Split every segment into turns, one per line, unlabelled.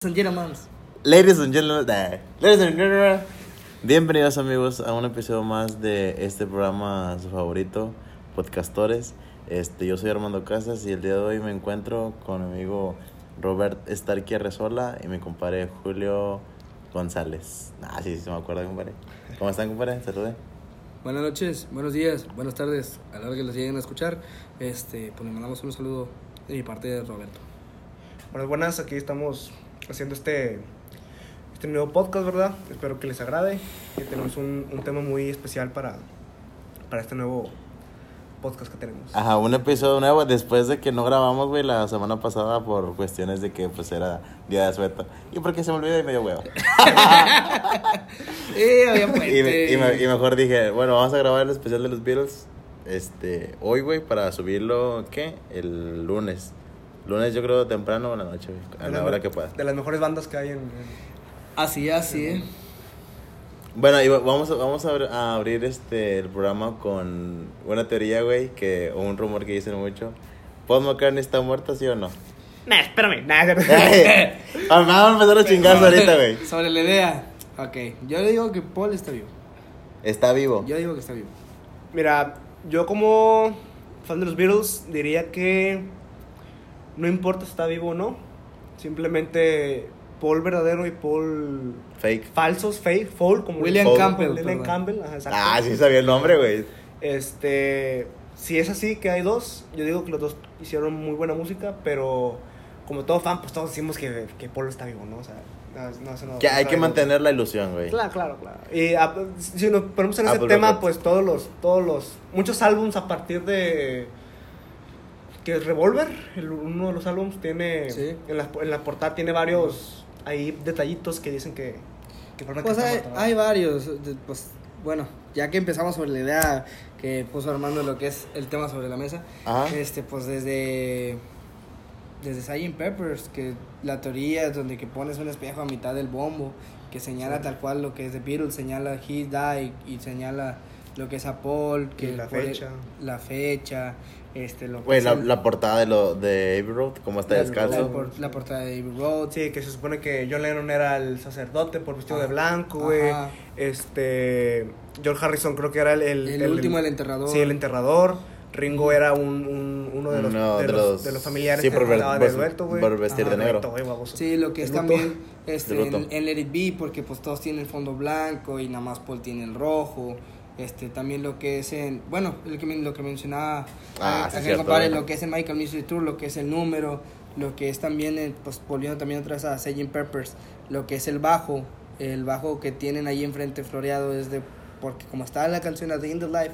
and.
Ladies and gentlemen. Ladies and gentlemen. Bienvenidos amigos a un episodio más de este programa su favorito, Podcastores. Este, yo soy Armando Casas y el día de hoy me encuentro con mi amigo Robert Starky Arrezola y mi compadre Julio González. Ah, sí, sí, me acuerdo, compadre. ¿Cómo están, compadre? Saluden.
Buenas noches, buenos días, buenas tardes. A la hora que los lleguen a escuchar, este, pues le mandamos un saludo de mi parte de Roberto.
Buenas, buenas, aquí estamos haciendo este, este nuevo podcast, ¿verdad? Espero que les agrade. Y tenemos un, un tema muy especial para, para este nuevo podcast que tenemos.
Ajá, un episodio nuevo después de que no grabamos, güey, la semana pasada por cuestiones de que, pues, era día de asueto. Y porque se me olvidó y me dio huevo. Y, y me- y mejor dije, bueno, vamos a grabar el especial de los Beatles este, hoy, güey, para subirlo, ¿qué? El lunes. Lunes yo creo temprano o en la noche, a
De
la
las
hora que pueda.
De las mejores bandas que hay en... en-
Así, así, eh.
Bueno, y va- vamos, a, vamos a, abrir, a abrir este, el programa con una teoría, güey, que, o un rumor que dicen mucho. ¿Paul McCartney está muerto, sí o no?
Nah, espérame. Nah,
Ah, Vamos a empezar los chingazos ahorita, güey.
Sobre la idea. Ok, yo le digo que Paul está vivo.
Está vivo.
Yo digo que está vivo.
Mira, yo como fan de los Beatles diría que no importa si está vivo o no. Simplemente Paul verdadero y Paul
Fake.
falsos, fake, foul, como
William
Paul-
Campbell,
William. Campbell, ajá, exacto.
Ah, sí sabía el nombre, güey.
Este, si es así que hay dos, yo digo que los dos hicieron muy buena música, pero como todo fan, pues todos decimos que, que Paul está vivo, ¿no? O sea, no, no, no-
Que hay que mantener la ilusión, güey.
Claro, claro, claro. Y ah, si nos ponemos en ese
Apple
tema,
Records.
pues todos los, todos los, muchos álbums a partir de que es Revolver, el- uno de los álbums tiene,
Sí.
en, la, en la portada tiene varios ahí detallitos que dicen que,
Pues
que
hay, varios. de- Pues bueno, ya que empezamos sobre la idea que puso Armando lo que es el tema sobre la mesa,
Ajá.
este pues desde desde Sgt. Peppers que la teoría es donde que pones un espejo a mitad del bombo que señala
Sí.
tal cual lo que es de Beatles, señala He Died y señala lo que es a Paul, que
Y la
por-
fecha.
la fecha, este lo que
Güey, la,
el-
la portada de, lo, de Abbey Road, cómo está
la-
descalzo.
la por- la portada de Abbey Road,
Sí, que se supone que John Lennon era el sacerdote por vestido de blanco, güey. Este. George Harrison creo que era el.
El último, el enterrador.
Sí, el enterrador. Ringo era un, un- uno de los,
Uno
de, los, de los familiares
sí,
que
por,
de
por-
dueto, güey.
por vestir
Ajá,
de negro.
Baboso.
Sí, lo que es
De
también este,
De
en, en Let It Be, porque pues todos tienen el fondo blanco y nada más Paul tiene el rojo. Este, también lo que es en, bueno, lo que, men- lo que mencionaba
Ah,
a-
sí, cierto,
compadre,
güey.
lo que es el Michael Mystery Tour, lo que es el número, lo que es también, el, pues volviendo también otra vez a Sgt. Peppers, lo que es el bajo, el bajo que tienen ahí enfrente floreado es de, porque como está en la canción de In the Life,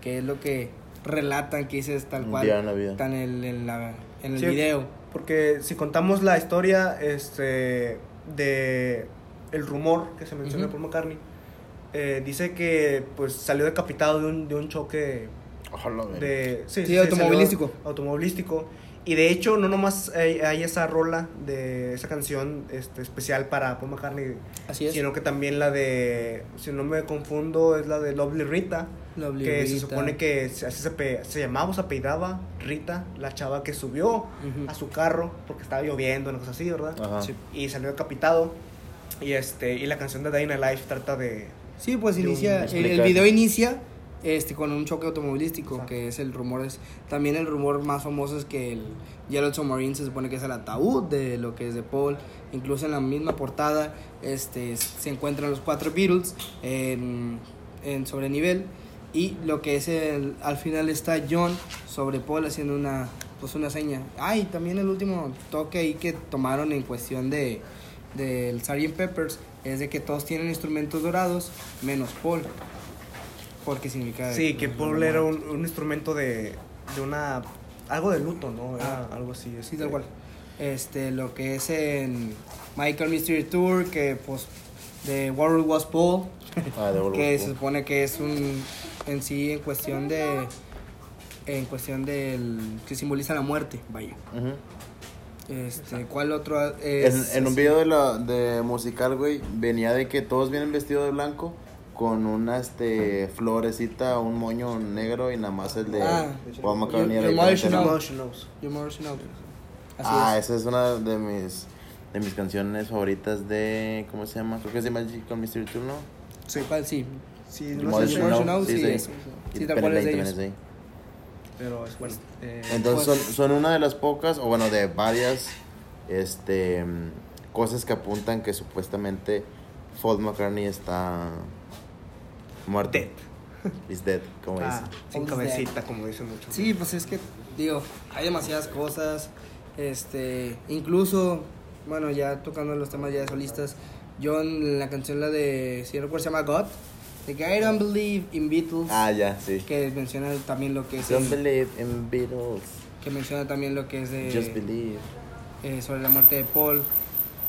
que es lo que relatan que dices tal cual,
día en la vida.
está en el, en la- en el
Sí.
video.
Porque si contamos la historia este, de el rumor que se menciona por McCartney, eh, dice que pues salió decapitado de un, de un choque
Ojalá,
de sí,
Sí, automovilístico.
salió automovilístico y de hecho no nomás hay, hay esa rola de esa canción este, especial para Paul McCartney
Así es.
sino que también la de si no me confundo es la de Lovely Rita
Lovely
que se
Rita.
supone que se- así se, pe- se llamaba o se apellidaba Rita la chava que subió
Ujú.
a su carro porque estaba lloviendo una cosa así verdad
Ajá.
Sí.
y salió decapitado y este y la canción de Dying Life trata de
Sí, pues inicia, el, el video inicia este con un choque automovilístico,
Exacto.
que es el rumor es también el rumor más famoso es que el Yellow Submarine se supone que es el ataúd de lo que es de Paul, incluso en la misma portada este se encuentran los cuatro Beatles en, en sobrenivel y lo que es el al final está John sobre Paul haciendo una pues una seña. Ay, también el último toque ahí que tomaron en cuestión de del Sgt. Peppers es de que todos tienen instrumentos dorados menos Paul. Porque significa
sí que Paul era un, un instrumento de, de una algo de luto no era
Ah.
algo así
Sí,
este.
tal cual. Este, lo que es en Michael Mystery Tour, que pues de World Was Paul,
Ah, de
que se supone que es un en sí en cuestión de en cuestión del que simboliza la muerte, vaya. Este, ¿cuál otro
En,
es?
en un video de, la, de musical, güey, venía de que todos vienen vestidos de blanco con una este, florecita, un moño negro y nada más el de
Ah. Así
Ah,
es.
esa es una de mis de mis canciones favoritas de. ¿Cómo se llama? Creo que es de Magical Mystery Tour, ¿no?
Sí.
¿Cuál? Sí.
Sí, no
sí,
sí,
sí.
Sí, tal
Penny
cual es
Lane
de
también
ellos.
ahí.
Pero es bueno. Eh,
Entonces
Pues-
son, son una de las pocas, o bueno, de varias este, mm, cosas que apuntan que supuestamente Paul McCartney está muerto.
Dead.
Is dead, como
ah,
dice.
sin cabecita, como dicen muchos.
Sí, pues es que, digo, hay demasiadas cosas. Este, incluso, bueno, ya tocando los temas ya de solistas, yo en la canción, la de, si no recuerdo, se llama God, de que I don't believe in Beatles,
Ah, ya, sí.
que menciona también lo que es,
Don't
el-
believe in Beatles,
que menciona también lo que es de,
just believe.
eh, sobre la muerte de Paul,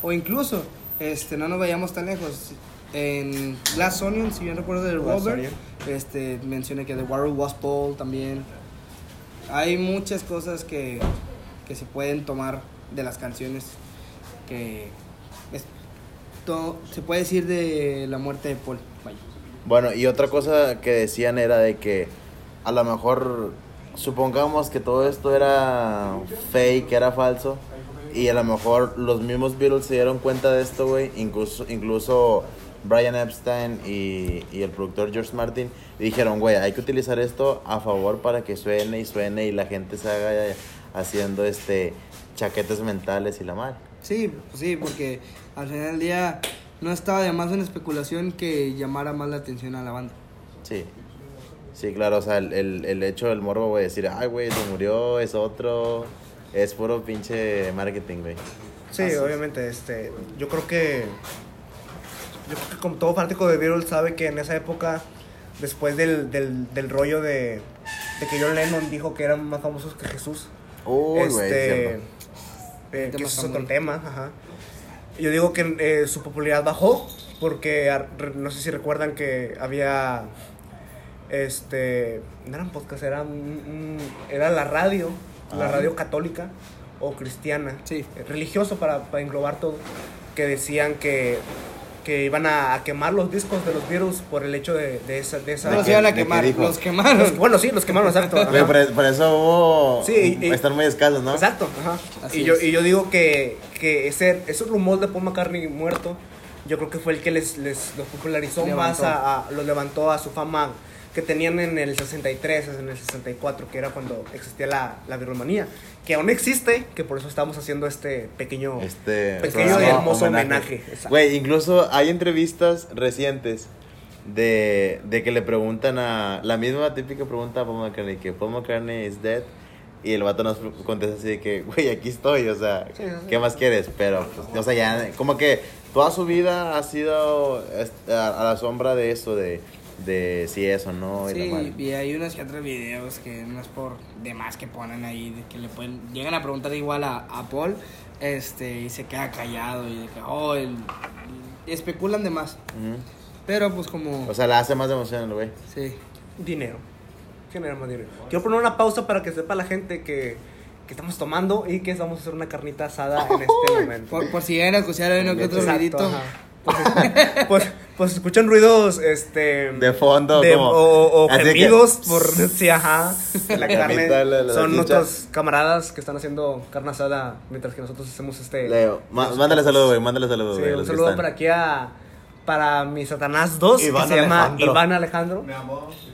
o incluso, este, no nos vayamos tan lejos, en Glass Onion, si bien recuerdo del Robert, este, menciona que The Warrior was Paul también. Hay muchas cosas que, que se pueden tomar de las canciones que esto se puede decir de la muerte de Paul. Vaya.
Bueno, y otra cosa que decían era de que a lo mejor supongamos que todo esto era fake, era falso, y a lo mejor los mismos Beatles se dieron cuenta de esto, güey, incluso, incluso Brian Epstein y, y el productor George Martin dijeron, güey, hay que utilizar esto a favor para que suene y suene y la gente se haga haciendo este chaquetes mentales y la mal.
Sí, pues sí, porque al final del día no estaba de más en especulación que llamara más la atención a la banda.
Sí. Sí, claro, o sea, el, el, el hecho del morbo, güey, decir, ay, güey, se murió, es otro, es puro pinche marketing, güey.
Sí,
Así es.
obviamente, este, yo creo que, yo creo que como todo fanático de Beatles sabe que en esa época, después del, del, del rollo de, de que John Lennon dijo que eran más famosos que Jesús,
Uy, güey,
este, eh, que ese es otro tema, ajá. Yo digo que eh, su popularidad bajó porque no sé si recuerdan que había este no eran podcast era un- era la radio la radio católica o cristiana
Sí.
religioso para, para englobar todo que decían que que iban a, quemar los discos de los Beatles por el hecho de, de esa de esa
No los
que-
iban a
que
quemar, los quemaron.
Los- bueno sí los quemaron exacto ajá.
por, por eso hubo...
Sí, y-
están muy escasos, ¿no?
Exacto, ajá.
Así
Y yo,
es.
y yo digo que, que ese, ese rumor de Paul McCartney muerto, yo creo que fue el que les, les los popularizó
Levantó.
más, a, a- los levantó a su fama que tenían en el 63, en el 64, que era cuando existía la, la virromanía, que aún existe, que por eso estamos haciendo este pequeño...
Este...
Pequeño y hermoso homenaje.
Güey, incluso hay entrevistas recientes de, de que le preguntan a... La misma típica pregunta a Paul McCartney, que Paul McCartney is dead. Y el vato nos contesta así de que, güey, aquí estoy, o sea,
Sí, sí, sí.
¿qué más quieres? Pero, pues, o sea, ya, como que toda su vida ha sido este, a, a la sombra de eso, de, de si es o no. y la
Sí,
madre.
y hay unos que otros videos que no es por demás que ponen ahí, de que le pueden, llegan a preguntar igual a, a Paul, este, y se queda callado y de que, oh, el- especulan de más.
Ujú.
Pero pues como,
O sea, la hace más emocional, güey.
sí.
Dinero. Genera más dinero. Quiero poner una pausa para que sepa la gente que, que estamos tomando y que vamos a hacer una carnita asada en este momento.
Por, por si llegan a escuchar uno que otro ruidito.
Pues, pues, pues escuchan ruidos este
De fondo,
de-
como-
o, o
que-
gemidos por sí, ajá. La carne
carnita, la- la
son nuestros camaradas que están haciendo carne asada mientras que nosotros hacemos este
Leo, mándale saludo, güey, mándale saludo, güey.
un saludo para aquí a para mi Satanás 2
Iván
que se llama
Alejandro.
Iván Alejandro.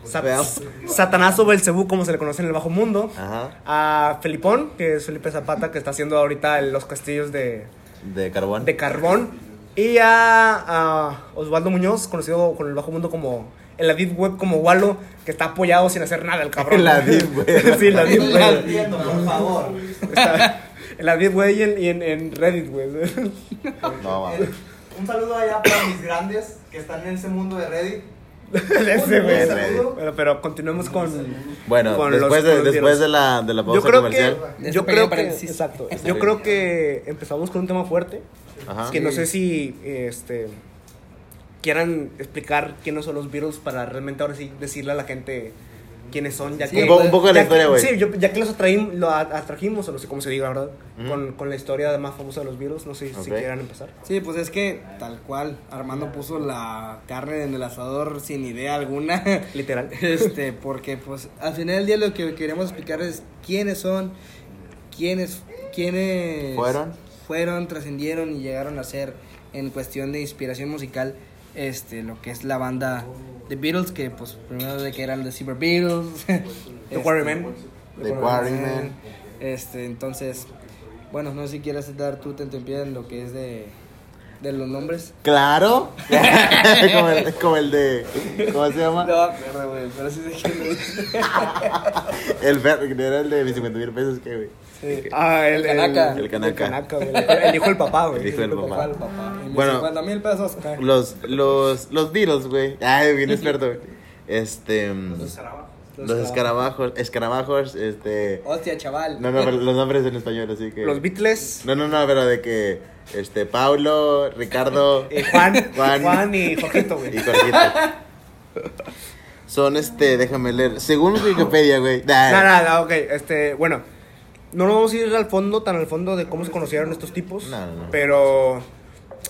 Sat-
Veamos.
Satanazo Belcebú como se le conoce en el bajo mundo.
Ajá,
A Felipón, que es Felipe Zapata, que está haciendo ahorita el- los castillos de,
de carbón.
de carbón. Y a, a Osvaldo Muñoz, conocido con el bajo mundo como en la Deep Web como Walo, que está apoyado sin hacer nada el cabrón.
En la Deep Web.
sí, en la Deep Web.
Por favor.
Está en la Deep Web y en, y en, en Reddit, güey.
No, mames.
Un saludo allá para mis grandes que están en ese mundo de Reddit.
Ese, güey.
Un saludo.
Pero, continuemos con.
Bueno,
con
después,
los-
de,
con
después de la, de la pausa
Yo creo
comercial.
que. Yo
este
creo que.
paréntesis.
Exacto.
Está
Yo creo que empezamos con un tema fuerte.
Ajá.
Que no sé si. Este. Quieran explicar quiénes son los virus para realmente ahora sí decirle a la gente quiénes son. Ya
Sí,
que,
un, po- un poco de la historia, güey.
Sí, yo- ya que los lo atrajimos, o no sé cómo se diga, ¿verdad? Con, con la historia de más famosa de los virus. No sé si quieran empezar.
Sí, pues es que tal cual, Armando puso la carne en el asador sin idea alguna.
Literal.
Este, porque pues al final del día lo que queremos explicar es quiénes son, quiénes, quiénes
¿Fueron?
fueron, trascendieron y llegaron a ser en cuestión de inspiración musical este lo que es la banda The Beatles que pues primero de que eran The Silver Beatles
The Quarrymen.
The Quarrymen.
este entonces bueno no sé si quieres dar tú te pie en lo que es de de los nombres
Claro. como, el, como el de. ¿Cómo se llama?
no pero güey pero sí sé lo dice.
El ver- era el de mis 50 mil pesos, ¿qué, güey?
Sí.
Ah, el,
El Kanaka.
El Kanaka.
güey. El, el hijo del papá, güey.
El hijo del
Papá,
papá.
el papá. Y mis
Bueno.
50 mil pesos.
Los, los, los Beatles, güey. Ay, bien experto, güey. Este. mm, Los escarabajos, escarabajos, este.
hostia chaval
No, no, pero los nombres en español, así que.
Los Beatles.
No, no, no, pero de que. Este, Paulo, Ricardo.
eh, Juan,
Juan.
Juan, y Jorgito, güey.
Y Jorgito. Son este, déjame leer. Según Wikipedia, güey. Nah,
No, no, no, ok. Este, bueno, no nos vamos a ir al fondo, tan al fondo de cómo se conocieron estos tipos.
No, no, no.
Pero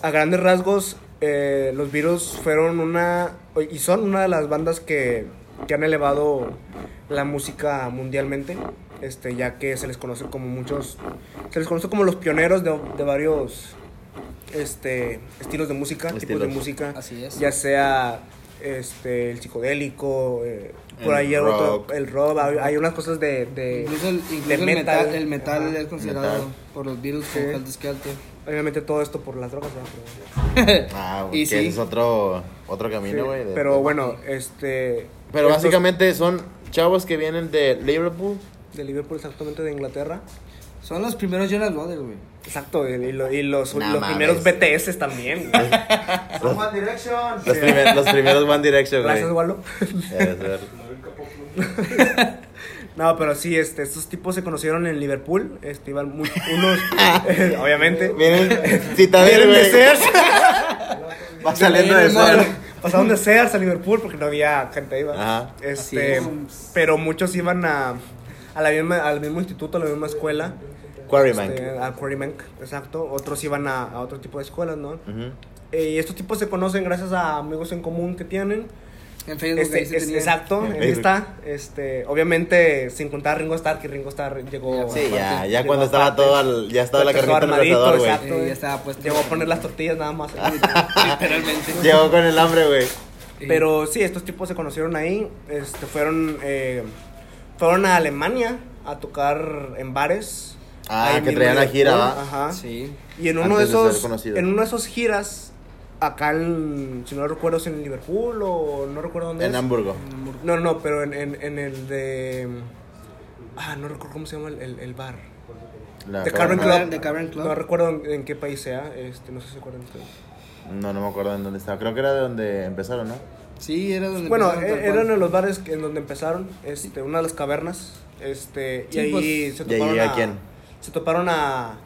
a grandes rasgos, eh, los Beatles fueron una. Y son una de las bandas que, que han elevado la música mundialmente. Este, ya que se les conoce como muchos. Se les conoce como los pioneros de, de varios este, estilos de música, tipos de
Estilos.
música.
Así es.
Ya sea este, el psicodélico, eh, por
El
ahí hay otro,
rock.
el rock, hay, hay unas cosas de, de,
Incluso, el, incluso
de
el metal, el metal es considerado
Metal.
por los Beatles
Sí.
como.
Obviamente todo esto por las drogas, ¿verdad? Pero,
Ah,
Y
que
sí.
ese es otro, otro camino, güey. de-
pero bueno, este...
Pero
estos-
básicamente son chavos que vienen de Liverpool.
De Liverpool, exactamente, de Inglaterra.
Son los primeros Jonas Brothers, güey.
Exacto, y, lo- y los, los primeros BTS también.
Son One Direction.
Los, primer- los primeros One Direction, güey.
Gracias, Walo.
Ser.
No, pero sí, este, estos tipos se conocieron en Liverpool. Este, iban muy, unos, eh, obviamente.
Miren, Citadel, güey.
Sears.
Va saliendo de ser.
Pasaron de Sears a Liverpool porque no había gente ahí. ¿va?
Ajá.
Este, pero muchos iban a, a la misma, al mismo instituto, a la misma escuela.
Quarryman.
Este, a Quarrybank, exacto. Otros iban a, a otro tipo de escuelas, ¿no?
Ujú.
Eh, y estos tipos se conocen gracias a amigos en común que tienen.
En Facebook
Este,
ahí se
es- exacto,
En
ahí está. Este, obviamente, sin contar a Ringo Starr, que Ringo Starr llegó.
Sí, ya, ya
llegó
cuando estaba todo al- ya estaba la carnita en el
armadito,
asador, güey.
exacto.
Eh, ya estaba puesto.
Llegó a poner las tortillas nada más.
Literalmente.
Llegó con el hambre, güey.
Pero sí, estos tipos se conocieron ahí. Este, fueron, eh, fueron a Alemania a tocar en bares.
Ah, que traían la gira, ¿va?
Ajá.
Sí.
Y en uno
Antes
de
de
esos,
conocidos.
en una de esas giras, acá en, si no recuerdo, si en Liverpool o no recuerdo dónde
En
es.
Hamburgo.
No, no, pero en, en, en el de... Ah, no recuerdo cómo se llama el, el, el bar.
Caverna.
Cavern Club.
The Club.
No recuerdo en, en qué país sea, este, no sé si se acuerdan ustedes.
No, no me acuerdo en dónde estaba. Creo que era de donde empezaron, ¿no?
Sí, era donde
Bueno,
empezaron
e- eran en los bares en donde empezaron, este, una de las cavernas, este, y ahí
pues,
se
¿y ahí
toparon
a
a,
quién?
Se toparon a...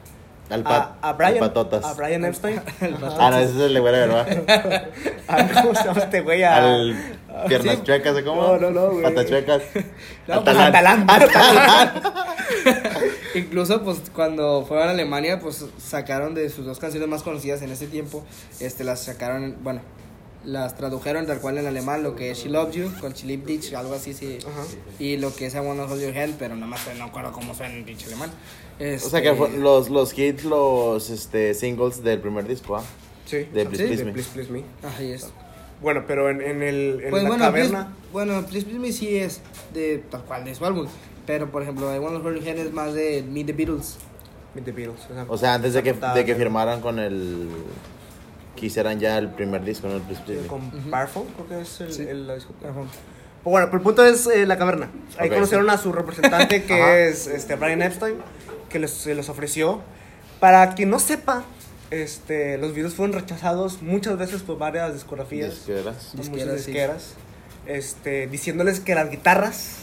Al pat,
a, a Brian,
al patotas.
a Brian Epstein.
Ah, no, ese es el de güera, ¿verdad?
Ah, ¿Cómo se llama este güey? A-
Al piernas
sí.
chuecas, ¿o cómo?
No, no, no, güey.
Patas chuecas.
No, pues,
Atalán.
Atalán.
Incluso, pues, cuando fueron a Alemania, pues, sacaron de sus dos canciones más conocidas en ese tiempo, este, las sacaron, bueno, las tradujeron tal cual en alemán, lo que es She Loves You, con Chili Ditch, algo así, sí,
Ajá.
y lo que es I Wanna Hold Your Hand, pero nada más no acuerdo cómo suena en pinche alemán.
O sea que
Este,
fue- los, los hits, los este, singles del primer disco, ¿ah?
Sí.
De Please
Sí,
Please
de
Me.
Please Please Me.
Es.
Bueno, pero en, en el en
Pues
la
bueno,
caverna.
Please, bueno, Please Please Me sí es de tal cual de su álbum, pero por ejemplo, I Wanna Hand es más de Meet the Beatles.
Meet the Beatles, exacto.
O sea, antes de que, de que firmaran con el... Quisieran ya el primer disco, ¿no? El Please Please Me.
Con. Parfum, creo que es el,
Sí.
el- la discoteca.
Ajá.
Pues bueno, pero el punto es eh, la caverna. Ahí
Ok,
conocieron a su representante que es este, Brian Epstein, que les, se les ofreció. Para quien no sepa, este, los videos fueron rechazados muchas veces por varias discografías,
Disqueras.
Disqueras, sí.
este, diciéndoles que las guitarras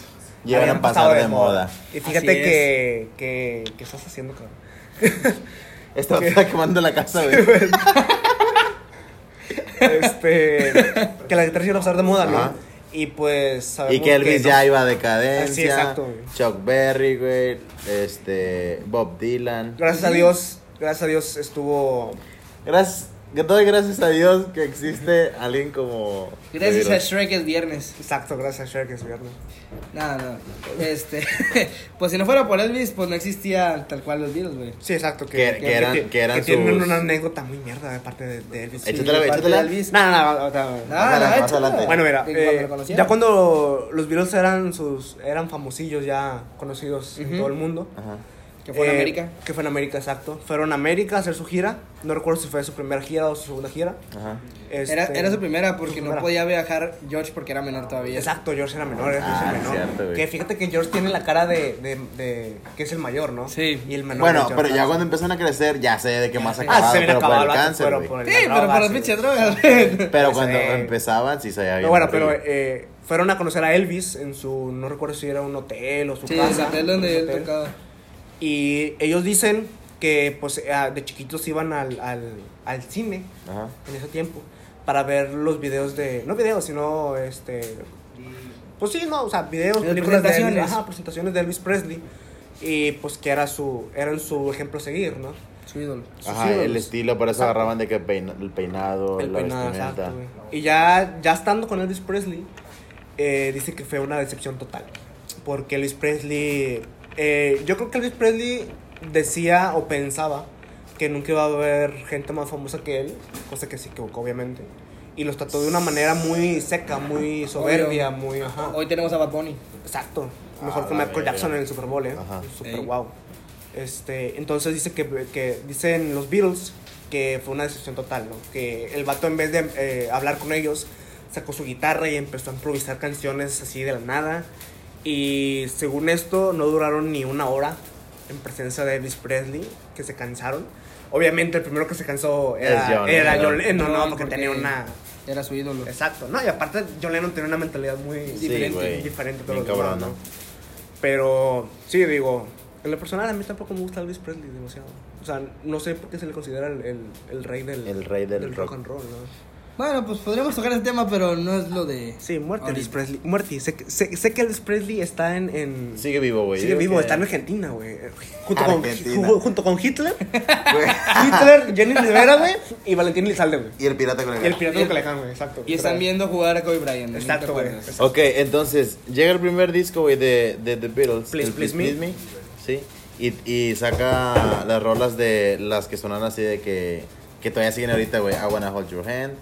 Llegan
habían
a pasar
pasado
de moda.
Y fíjate
es.
que, que, que estás haciendo, cabrón.
Está quemando la casa, güey.
Este, que las guitarras iban a pasar de moda, ¿no? Y pues
Y que Elvis ya iba a decadencia.
Sí, exacto, güey.
Chuck Berry, güey. Este. Bob Dylan.
Gracias a Dios, gracias a Dios estuvo
Gracias. Que doy gracias a Dios que existe alguien como.
Gracias a. Shrek es viernes.
Exacto, gracias a Shrek es viernes.
Nada, no. Este, pues si no fuera por Elvis, pues no existía tal cual los Beatles, güey.
Sí, exacto. Que,
Que- que eran-
ti-
que eran
tienen
sus-
una anécdota muy mierda de parte de, de Elvis.
Échatela,
de
échatela.
de Elvis.
No, no, no,
No, no,
adelante.
Bueno, mira,
cuando
eh,
conocieron.
ya cuando los Beatles eran sus eran famosillos ya conocidos en
Ujú.
todo el mundo.
Ajá.
Que fue en
Eh,
América.
Que fue en América, exacto. Fueron a América a hacer su gira. No recuerdo si fue su primera gira o su segunda gira.
Ajá.
Era,
Este,
era su primera porque
su
no podía viajar George porque era menor todavía.
Exacto, George era menor, era
Ah,
George menor.
cierto, güey.
que fíjate que George tiene la cara de, de, de que es el mayor, ¿no?
Sí.
Y el menor.
Bueno, pero ya cuando empiezan a crecer, ya sé de qué más
sí.
acababa,
Ah, se
pero por
acabado
el cáncer,
pero
güey.
por el-
Sí, pero
droga,
por las
sí.
pinches drogas.
Pero
Sí.
cuando empezaban, sí se bien.
Pero bueno, pero eh, fueron a conocer a Elvis en su, no recuerdo si era un hotel o su
Sí,
casa.
el hotel donde él tocaba.
Y ellos dicen que pues ah, de chiquitos iban al, al, al cine
Ajá.
en ese tiempo para ver los videos de, no videos, sino este, pues sí, no, o sea, videos, películas de Elvis,
presentaciones.
ajá, presentaciones de Elvis Presley y pues que era su, eran su ejemplo a seguir, ¿no?
Su ídolo.
sus
Ajá, el estilo, por eso
Exacto.
agarraban de que peina- el peinado,
El
la
peinado,
vestimenta.
exacto. Y ya, ya estando con Elvis Presley, eh, dice que fue una decepción total. Porque Elvis Presley. Eh, yo creo que Elvis Presley decía o pensaba que nunca iba a haber gente más famosa que él, cosa que se equivocó, obviamente. Y los trató de una manera muy seca, muy soberbia, muy. Ajá.
Hoy tenemos a Bad Bunny.
Exacto. Mejor
Ah,
que Michael. Jackson en el Super Bowl, ¿eh?
Ajá.
Super
Ey.
wow. Este, entonces dice que, que dicen los Beatles que fue una decepción total, ¿no? Que el vato en vez de eh, hablar con ellos sacó su guitarra y empezó a improvisar canciones así de la nada. Y según esto no duraron ni una hora en presencia de Elvis Presley, que se cansaron. Obviamente el primero que se cansó era
John
era
Lennon.
John Lennon, ¿no?
No,
Porque,
porque-
tenía una...
Era su ídolo.
Exacto, no, y aparte John Lennon tenía una mentalidad muy
Sí,
diferente,
güey.
diferente a todos
cabrón,
¿no? Pero sí, digo, en lo personal a mí tampoco me gusta Elvis Presley demasiado. O sea, no sé por qué se le considera el, el, el rey del,
El rey del
rock.
rock.
and roll, ¿no?
Bueno, pues podríamos tocar ese tema, pero no es lo de.
Sí, muerte Elvis. Presley. Muerte, sé, que- sé, sé que Elvis Presley está en... en
Sigue vivo, güey.
sigue vivo,
que-
está en Argentina, güey. Junto con,
Argentina.
junto con Hitler. Hitler, Jenny Rivera, güey. Y Valentín Elizalde, güey.
Y el pirata con el
Y el pirata
Y el-
güey, exacto.
Y están viendo jugar a Kobe Bryant.
Exacto,
¿Te
güey.
Ok, entonces llega el primer disco, güey, de, de The Beatles.
Please,
el
Please Me.
Sí. Y, y saca las rolas de las que sonan así de que, que todavía siguen ahorita, güey. I Wanna Hold Your Hand.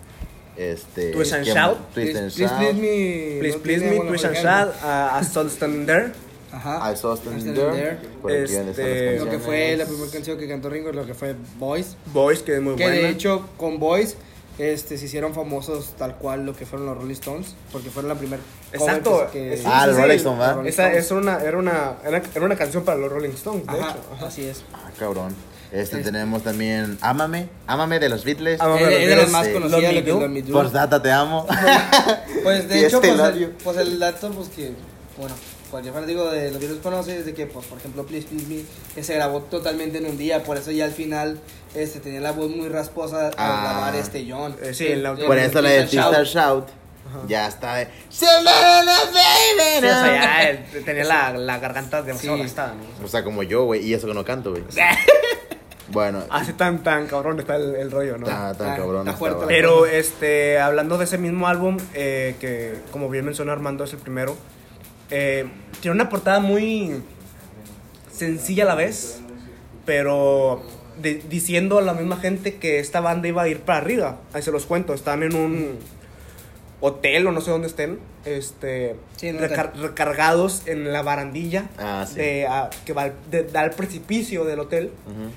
Este,
Twist and
¿qué
Shout.
Twist and
Please,
Shout.
please me.
Please,
no
please me,
buena
twist and shout, uh, I saw standing there.
Ajá.
I Saw Standing There.
Este,
Lo que fue la primera canción que cantó Ringo, lo que fue Boys.
Boys, que es muy
Que
buena.
de hecho, con Boys este, se hicieron famosos tal cual lo que fueron los Rolling Stones. Porque fueron la primera.
Exacto.
Que,
Sí,
Ah,
sí,
los
sí,
Rolling Stones,
Esa es una, era, una, era, era una canción para los Rolling Stones, de
Ajá,
hecho. Ajá.
así es.
Ah, cabrón. Este, tenemos también Ámame. Ámame de los Beatles.
Es, es de las más lo que Me Do.
Postdata, te amo.
Pues de hecho,
este
pues el, pues el dato, pues que, bueno, cualquier fanático de los Beatles conoce es de que, pues, por ejemplo, Please Please Me, que se grabó totalmente en un día, por eso ya al final este, tenía la voz muy rasposa al
Ah.
grabar este John.
Eh, sí, en la-
Por eso la de
Shout.
Shout. Ya está de. "Silver baby,
Sí, o sea,
no".
ya eh, tenía la, la garganta demasiado
Sí.
gastada, ¿no?
O sea, como yo, güey. Y eso que no canto, güey. Bueno,
Así tan, tan cabrón está el, el rollo, ¿no?
está tan
Ah,
cabrón.
está fuerte.
Pero, este, hablando de ese mismo álbum, eh, que como bien mencionó Armando, es el primero, eh, tiene una portada muy sencilla a la vez, pero de- diciendo a la misma gente que esta banda iba a ir para arriba. Ahí se los cuento, están en un hotel o no sé dónde estén, este,
Sí,
recargados en la barandilla
Ah, sí.
de, ah, que va al- de- da al precipicio del hotel.
Ujú.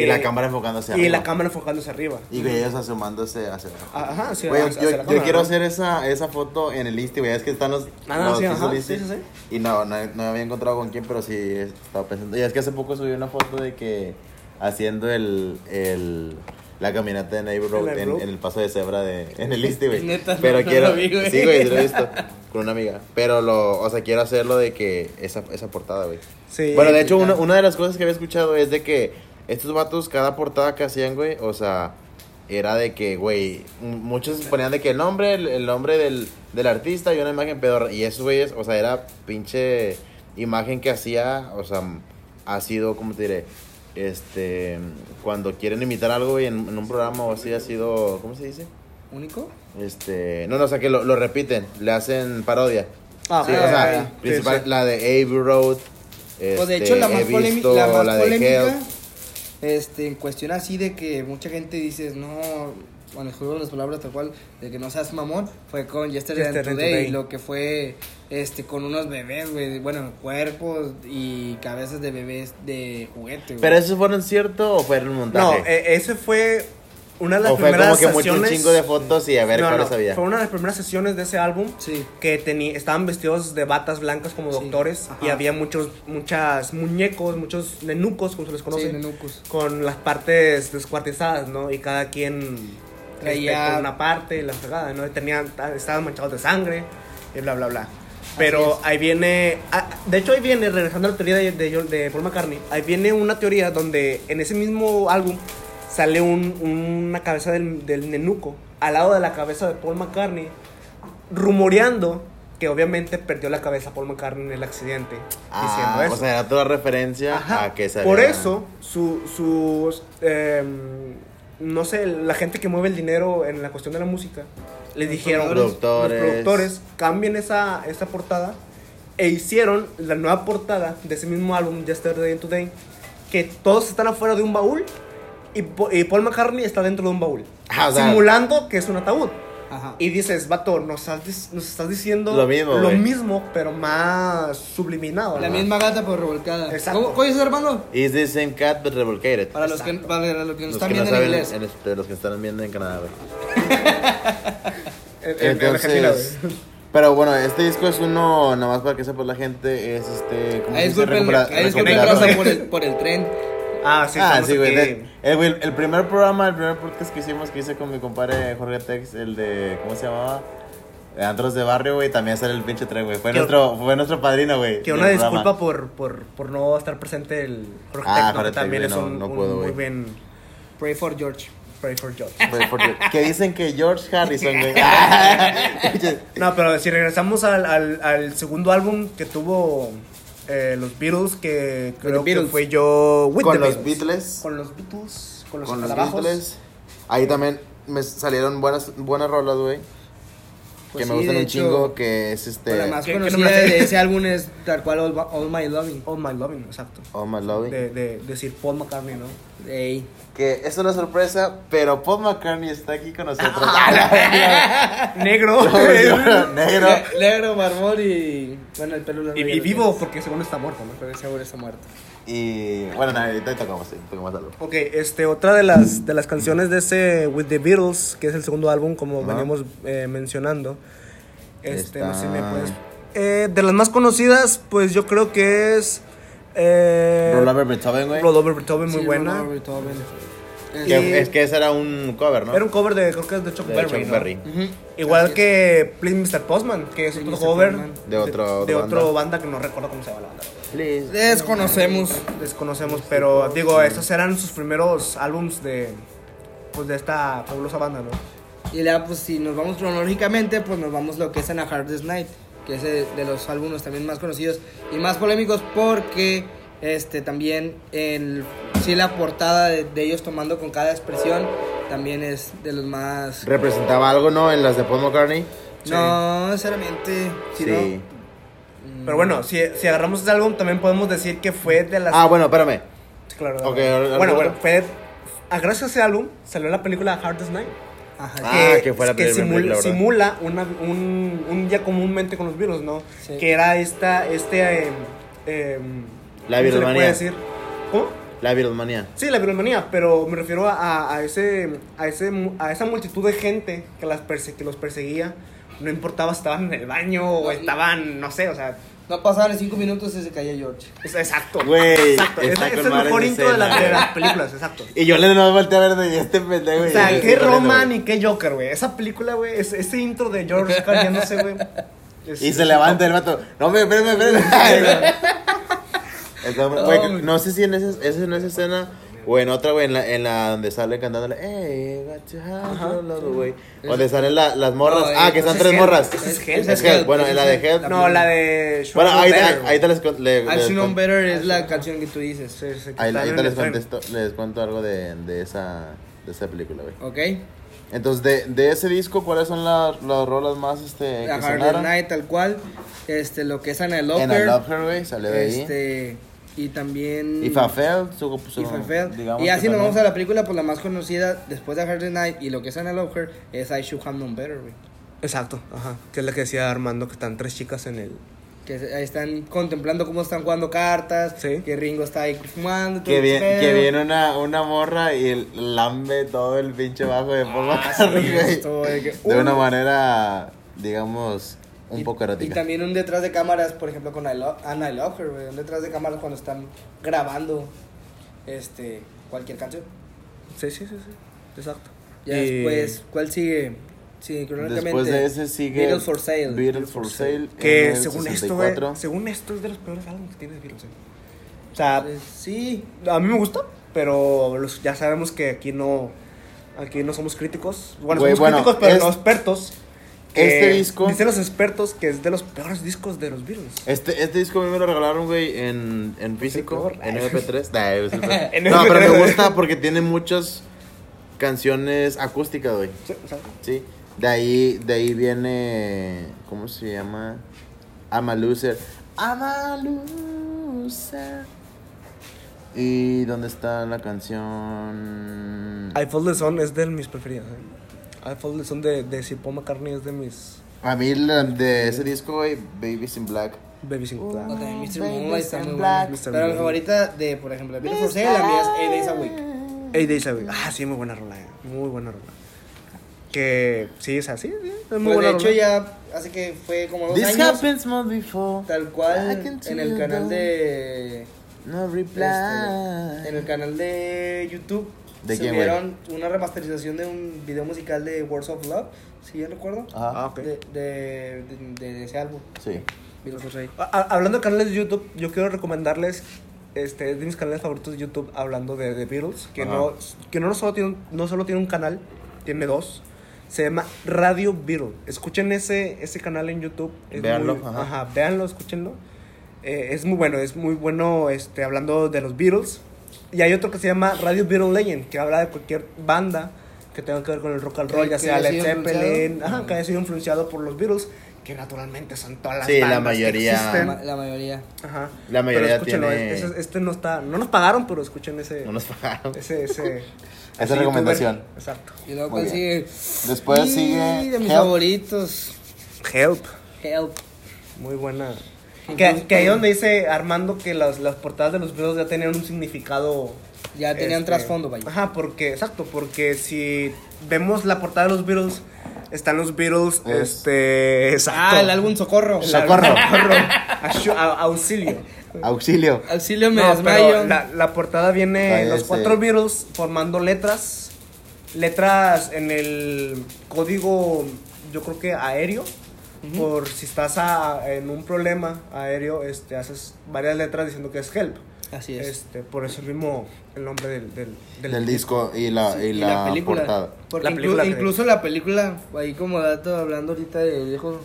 Y
Eh,
la cámara enfocándose
Y
arriba.
la cámara enfocándose arriba.
Y güey, ellos asomándose hacia abajo.
Ajá,
Güey, yo,
hacia
yo-
la
yo
cámara,
quiero
¿no?
hacer esa, esa foto en el Insta, güey. Es que están los.
Ah, no,
los
sí, ajá, sí, sí, sí.
Y no, no, no había encontrado con quién, pero sí estaba pensando. Y es que hace poco subí una foto de que haciendo el. el la caminata de Neighbor Road
¿En el
en, el paso de cebra de, en el Insta, güey.
Neta, no,
Pero
no
quiero.
lo vi, güey.
Sí, güey, sí lo he visto. Con una amiga. Pero lo. O sea, quiero hacerlo de que. Esa, esa portada, güey.
Sí,
Bueno, de hecho, una, una de las cosas que había escuchado es de que estos vatos, cada portada que hacían, güey, o sea, era de que, güey, muchos ponían de que el nombre, el, el nombre del, del artista y una imagen pedorra. Y esos güeyes, o sea, era pinche imagen que hacía, o sea, ha sido, ¿cómo te diré? este, cuando quieren imitar algo, güey, en, en un programa o así ha sido, ¿cómo se dice?
¿Único?
Este, no, no, o sea, que lo, lo repiten, le hacen parodia.
Ah,
Sí, o sea, principal-
Sí, sí.
la de Abbey Road.
Pues de
este,
hecho la más,
visto
la más
la
polémica. Este, en cuestión así de que mucha gente dice, no, bueno, juego las palabras tal cual, de que no seas mamón, fue con Yesterday, and Today,
Today.
lo que fue, este, con unos bebés, güey, bueno, cuerpos y cabezas de bebés de juguete, güey.
¿Pero esos fueron cierto o fueron montaje?
No, eh, ese fue una de las
o fue
primeras
como que mucho un
sesiones.
chingo de fotos y a ver
No,
cuáles
no,
había.
Fue una de las primeras sesiones de ese álbum
Sí.
que tenía, estaban vestidos de batas blancas como
Sí,
doctores
ajá.
y había muchos muchas muñecos, muchos nenucos, como se les conoce,
Sí, nenucos.
con las partes descuartizadas, ¿no? Y cada quien
Traía-
este, con una parte, la fregada, ¿no? Y tenían, estaban manchados de sangre y bla, bla, bla. Pero ahí viene, ah, de hecho ahí viene, regresando a la teoría de, de, de Paul McCartney, ahí viene una teoría donde en ese mismo álbum sale un- una cabeza del, del nenuco al lado de la cabeza de Paul McCartney, rumoreando que obviamente perdió la cabeza Paul McCartney en el accidente, diciendo
Ah,
eso.
o sea, era toda referencia
Ajá.
a que se
Por eso, su, sus, em, no sé, la gente que mueve el dinero en la cuestión de la música, le dijeron,
productores.
los productores, cambien esa, esa portada e hicieron la nueva portada de ese mismo álbum, Yesterday and Today, que todos están afuera de un baúl y, y Paul McCartney está dentro de un baúl,
Ah, o sea-
simulando que es un ataúd.
Ajá.
Y dices, vato, nos estás, nos estás diciendo
Lo mismo,
lo mismo, pero más subliminado.
La
¿no?
misma gata pero revolcada.
Exacto.
¿Cómo, ¿Cómo dices, hermano?
Is the same cat but revolcated.
Para los, que,
Exacto.
para los que nos
Los
están
que no
viendo en
saben,
inglés.
en este, los que están viendo en Canadá.
En- en- en
Entonces, pero bueno, este disco es uno, nada más para que sepa la gente, es este, ¿cómo se dice? Recupera-
el, por el tren.
Ah, sí,
ah, sí, güey.
aquí.
de- El, güey, el primer programa, el primer podcast que hicimos, que hice con mi compadre Jorge Tex, el de, ¿cómo se llamaba? De Antros de Barrio, güey, también sale el pinche tren, güey. Fue
Que-
nuestro, fue nuestro padrino, güey.
Que una disculpa por, por, por no estar presente el Jorge
Ah,
que también es un,
no
un
puedo,
muy
güey.
bien
Pray for George.
Pray for George.
Fue porque- que dicen que George Harrison, güey.
no, pero si regresamos al, al, al segundo álbum que tuvo eh, los Beatles, que creo que
Beatles.
fue yo with
con
the
los
Beatles.
Beatles.
Con los Beatles, con los,
con los. Beatles. Ahí también me salieron buenas, buenas rolas, güey.
Pues
que me
sí,
gustan
de
un
hecho,
chingo, que es este...
La más
¿Qué- qué
conocida de ese álbum es tal cual All, All My Loving.
All My Loving, exacto.
Oh My Loving.
De, de, decir Paul McCartney, ¿no?
Ey.
Que es una sorpresa, pero Paul McCartney está aquí con nosotros.
Negro.
Negro.
Ne- Negro, barbón y. Bueno, el pelo
y, y vivo, porque según está muerto, ¿no?
Pero seguro está muerto.
Y bueno, nada, ahorita tocamos, sí, tocamos algo.
Ok, este, otra de las, de las canciones de ese With the Beatles, que es el segundo álbum, como
Ajá.
veníamos eh, mencionando. Este, no sé si me puedes. Eh, de las más conocidas, pues yo creo que es. Eh,
Roll Over Beethoven, güey.
Roll Over Beethoven, muy
Sí,
buena.
Beethoven.
Que-
Y-
es que ese era un cover, ¿no?
Era un cover de, creo que es de Chuck
de
Berry.
Chuck
¿no?
Berry.
Ujú.
Igual
Así es.
que Please Mr. Postman, que es
Please,
otro
Mr.
cover
Postman.
De otro-
de,
otra banda.
banda que no recuerdo cómo se llama la banda.
Please.
Desconocemos.
Desconocemos, pero digo, estos eran sus primeros álbums de, pues, de esta fabulosa banda, ¿no?
Y ya, pues si nos vamos cronológicamente, pues nos vamos lo que es en A Hardest Night, que es de, de los álbumes también más conocidos y más polémicos porque este también el sí la portada de, de ellos tomando con cada expresión también es de los más
Representaba algo, ¿no? En las de Paul McCartney.
no necesariamente si
Sí.
no
Pero bueno, si, si agarramos este álbum, también podemos decir que fue de las.
Ah, bueno, espérame.
Sí, claro.
ok,
bueno, bueno, fue. a- gracias a ese álbum salió la película Hardest Night.
Ajá,
Ah, que fue la primera
simula, simula una, un, un día comúnmente con los virus, ¿no?
Sí.
Que era esta, este, eh, eh,
La
¿cómo se le
virusmanía.
puede decir? ¿Cómo?
La Beatlemanía.
Sí, la virusmanía, pero me refiero a, a ese, a, ese, a esa multitud de gente que, las perse- que los perseguía. No importaba si estaban en el baño o estaban, no sé, o sea,
no pasaban cinco minutos y se caía George
es, exacto.
Güey,
exacto. Es,
está
es
con
el mejor intro de, la- de las películas, exacto.
Y yo le no volteé a ver de este pendejo.
O sea, qué Roman y qué Joker, güey. Esa película, güey, es- ese intro de George cayéndose, güey. es-
Y
es-
se levanta el vato. No, me, espérame, espérame. Está- güey, no sé si en esa, en esa escena O en otra, güey, en la, en la donde sale cantándole, hey, got your your love", güey. Donde salen la- las morras.
No,
ah,
eh,
que están tres
es
morras.
Es
ese
Es Help. Bueno, en la de
es
Help.
No, la de
Bueno, ahí,
Better,
ahí, ahí te les, con- le, con-
Better es la canción que tú dices.
Que
ahí- ahí te les, contesto, les cuento algo de, de, esa, de esa película, güey.
¿Ok?
Entonces, de, de ese disco, ¿cuáles son las, las rolas más este,
A
que
Hard? Night, tal cual. Este, lo que es Anna
En
Locker.
Love Her, güey, salió de ahí.
Este, y también.
Y Fafel, su, su,
y
digamos
Y así nos vamos a la película, pues la más conocida después de Hard Night y lo que es Anna Locker es I Should Have Known Better, güey.
Exacto, ajá. Que es la que decía Armando, que están tres chicas en el...
Que están contemplando cómo están jugando cartas.
Sí.
Que Ringo está ahí fumando.
Que,
pedo.
que viene una, una morra y lambe todo el pinche bajo de Paul
Ah, sí, de
una manera, digamos, un
Y-
poco
Y
erótica.
también un detrás de cámaras, por ejemplo, con I Lo- Anna I Love Her, güey. Un detrás de cámaras cuando están grabando este cualquier canción.
Sí, sí, sí, sí. Exacto.
Ya
Y-
después, ¿cuál sigue? Sí, cronológicamente.
Después de ese sigue
Beatles for Sale.
Beatles for Sale.
Que según esto,
64.
güey, según esto es de los peores álbumes que tiene Beatles, eh. O sea,
Pues, sí.
a mí me gusta, pero los- ya sabemos que aquí no aquí no somos críticos. Bueno,
Güey,
somos
bueno,
críticos, pero
es-
no expertos.
Este disco-
Dicen los expertos que es de los peores discos de los Beatles.
Este, este disco a mí me lo regalaron, güey, en, en físico, en MP3. Nah, es el peor.
En
no, pero
MP3.
me gusta porque tiene muchas canciones acústicas, güey.
Sí, exacto.
Sí. De ahí, de ahí viene. ¿Cómo se llama? I'm a loser. I'm a loser. ¿Y dónde está la canción?
I Fall the Sun es de mis preferidas. eh. I Fall the Sun de, de Sir Paul McCartney es de mis
A mí la- de ese disco, güey, Babies in Black.
Babies in Black.
O también Mr. Moonlight está muy.
Mr.
Pero mi
Moonlight.
favorita de, por ejemplo, Beatles for Sale, la mía es Eight Days a Week.
Eight Days a Week. Ah, sí, muy buena rola. eh. Muy buena rola. Que sí, es así. sí, es muy
Pues
buena
de hecho
rola.
ya hace que fue como dos
This
años.
happens more before.
Tal
I
cual
can
en el
see
canal
you
de...
No reply.
Este, en el canal de YouTube
¿De quién,
subieron una remasterización de un video musical de Words of Love, si bien recuerdo,
Ah,
Ajá.
ok.
de, de, de- de ese álbum.
Sí.
Beatles for Sale.
A- hablando de canales de YouTube, yo quiero recomendarles este es de mis canales favoritos de YouTube hablando de, de Beatles, que
Ajá.
no que no solo tiene un- no solo tiene un canal, tiene dos. Se llama Radio Beatles. Escuchen ese ese canal en YouTube. es muy-
ajá.
ajá, véanlo, escúchenlo. Eh, es muy bueno, es muy bueno este hablando de los Beatles. Y hay otro que se llama Radio Beatles Legend, que habla de cualquier banda que tenga que ver con el rock and roll,
Que-
ya
que
sea Led Zeppelin, ajá, que haya sido influenciado por los Beatles, que naturalmente son todas las
Sí, la
bandas que
mayoría.
La,
existen.
ma- la mayoría.
Ajá.
La mayoría
Pero escúchenlo,
tiene-
ese- este no está, no nos pagaron, pero escuchen ese,
No nos pagaron.
ese, ese,
Esa recomendación.
youtuber. Exacto.
Y luego sigue.
Después
Y
sigue
de mis
Help.
favoritos.
Help,
Help.
muy buena. Que, que ahí donde dice Armando que las, las portadas de los videos ya tenían un significado.
Ya tenían
este,
trasfondo, vaya.
Ajá, porque, exacto, porque si vemos la portada de los Beatles, están los Beatles,
Es-
este, exacto.
Ah, el álbum Socorro.
El
Socorro.
álbum Ashu- a- auxilio.
Auxilio.
Auxilio me
No,
desmayo.
la, la portada viene los
ese-
cuatro Beatles formando letras. Letras en el código, yo creo que aéreo. Por si estás a- en un problema aéreo, este, haces varias letras diciendo que es help.
Así es.
Este, por eso mismo el nombre del, del,
Del, disco y la, y
Y
la,
película.
portada.
Porque
La
inclu-
película
incluso la película, ahí como dato, hablando ahorita de viejos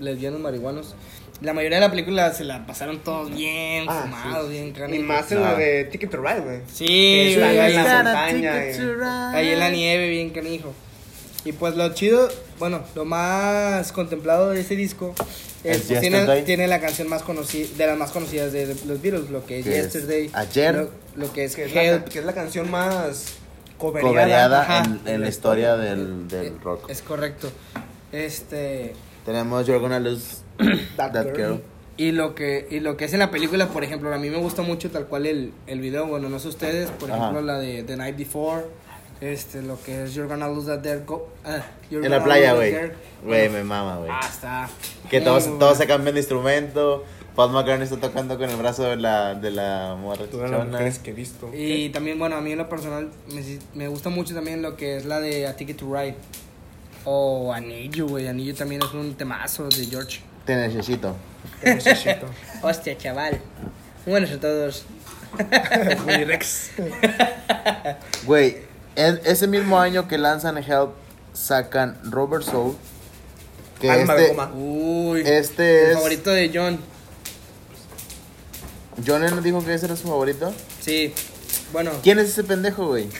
lesbianos marihuanos, la mayoría de la película se la pasaron todos bien
Ah,
fumados,
sí.
bien
Y
canijos.
más en la de Ticket to Ride, güey.
Sí,
están
güey,
en la
ahí,
montaña.
Ticket
y-
to ride.
ahí en la nieve, bien canijo. Y pues lo chido, bueno, lo más contemplado de ese disco es,
Es
tiene, tiene la canción más conocida, de las más conocidas de, los Beatles, lo que es
Que es
Yesterday.
Ayer.
Lo, lo que es
Que es, la, que es la canción más coveriada.
En, en la historia del, del
Eh,
rock.
Es correcto. Este.
Tenemos You're Gonna Lose
That
That,
Girl.
Girl.
Y lo que y lo que es en la película, por ejemplo, a mí me gusta mucho tal cual el, el video, bueno, no sé ustedes, por
Ajá.
ejemplo, la de The Night Before, este, lo que es You're Gonna Lose That Girl. go- You're
En la
Gonna
playa, güey. Güey, me mama, güey.
Ah, está.
Que
muy,
todos,
muy
todos se cambian de instrumento. Paul McCartney está tocando con el brazo de la, de la morra
que he visto.
Y también, bueno, a mí en lo personal me, me gusta mucho también lo que es la de A Ticket to Ride. O Anillo, güey. Anillo también es un temazo de George.
Te necesito.
Te necesito.
Hostia, chaval. Buenos a todos.
Willy Rex.
Güey, en ese mismo año que lanzan Help, sacan Robert Soul. Que
Alma de
este,
goma.
Uy.
este
el
es.
favorito de John.
John dijo que ese era su favorito.
Sí. Bueno.
¿Quién es ese pendejo, güey?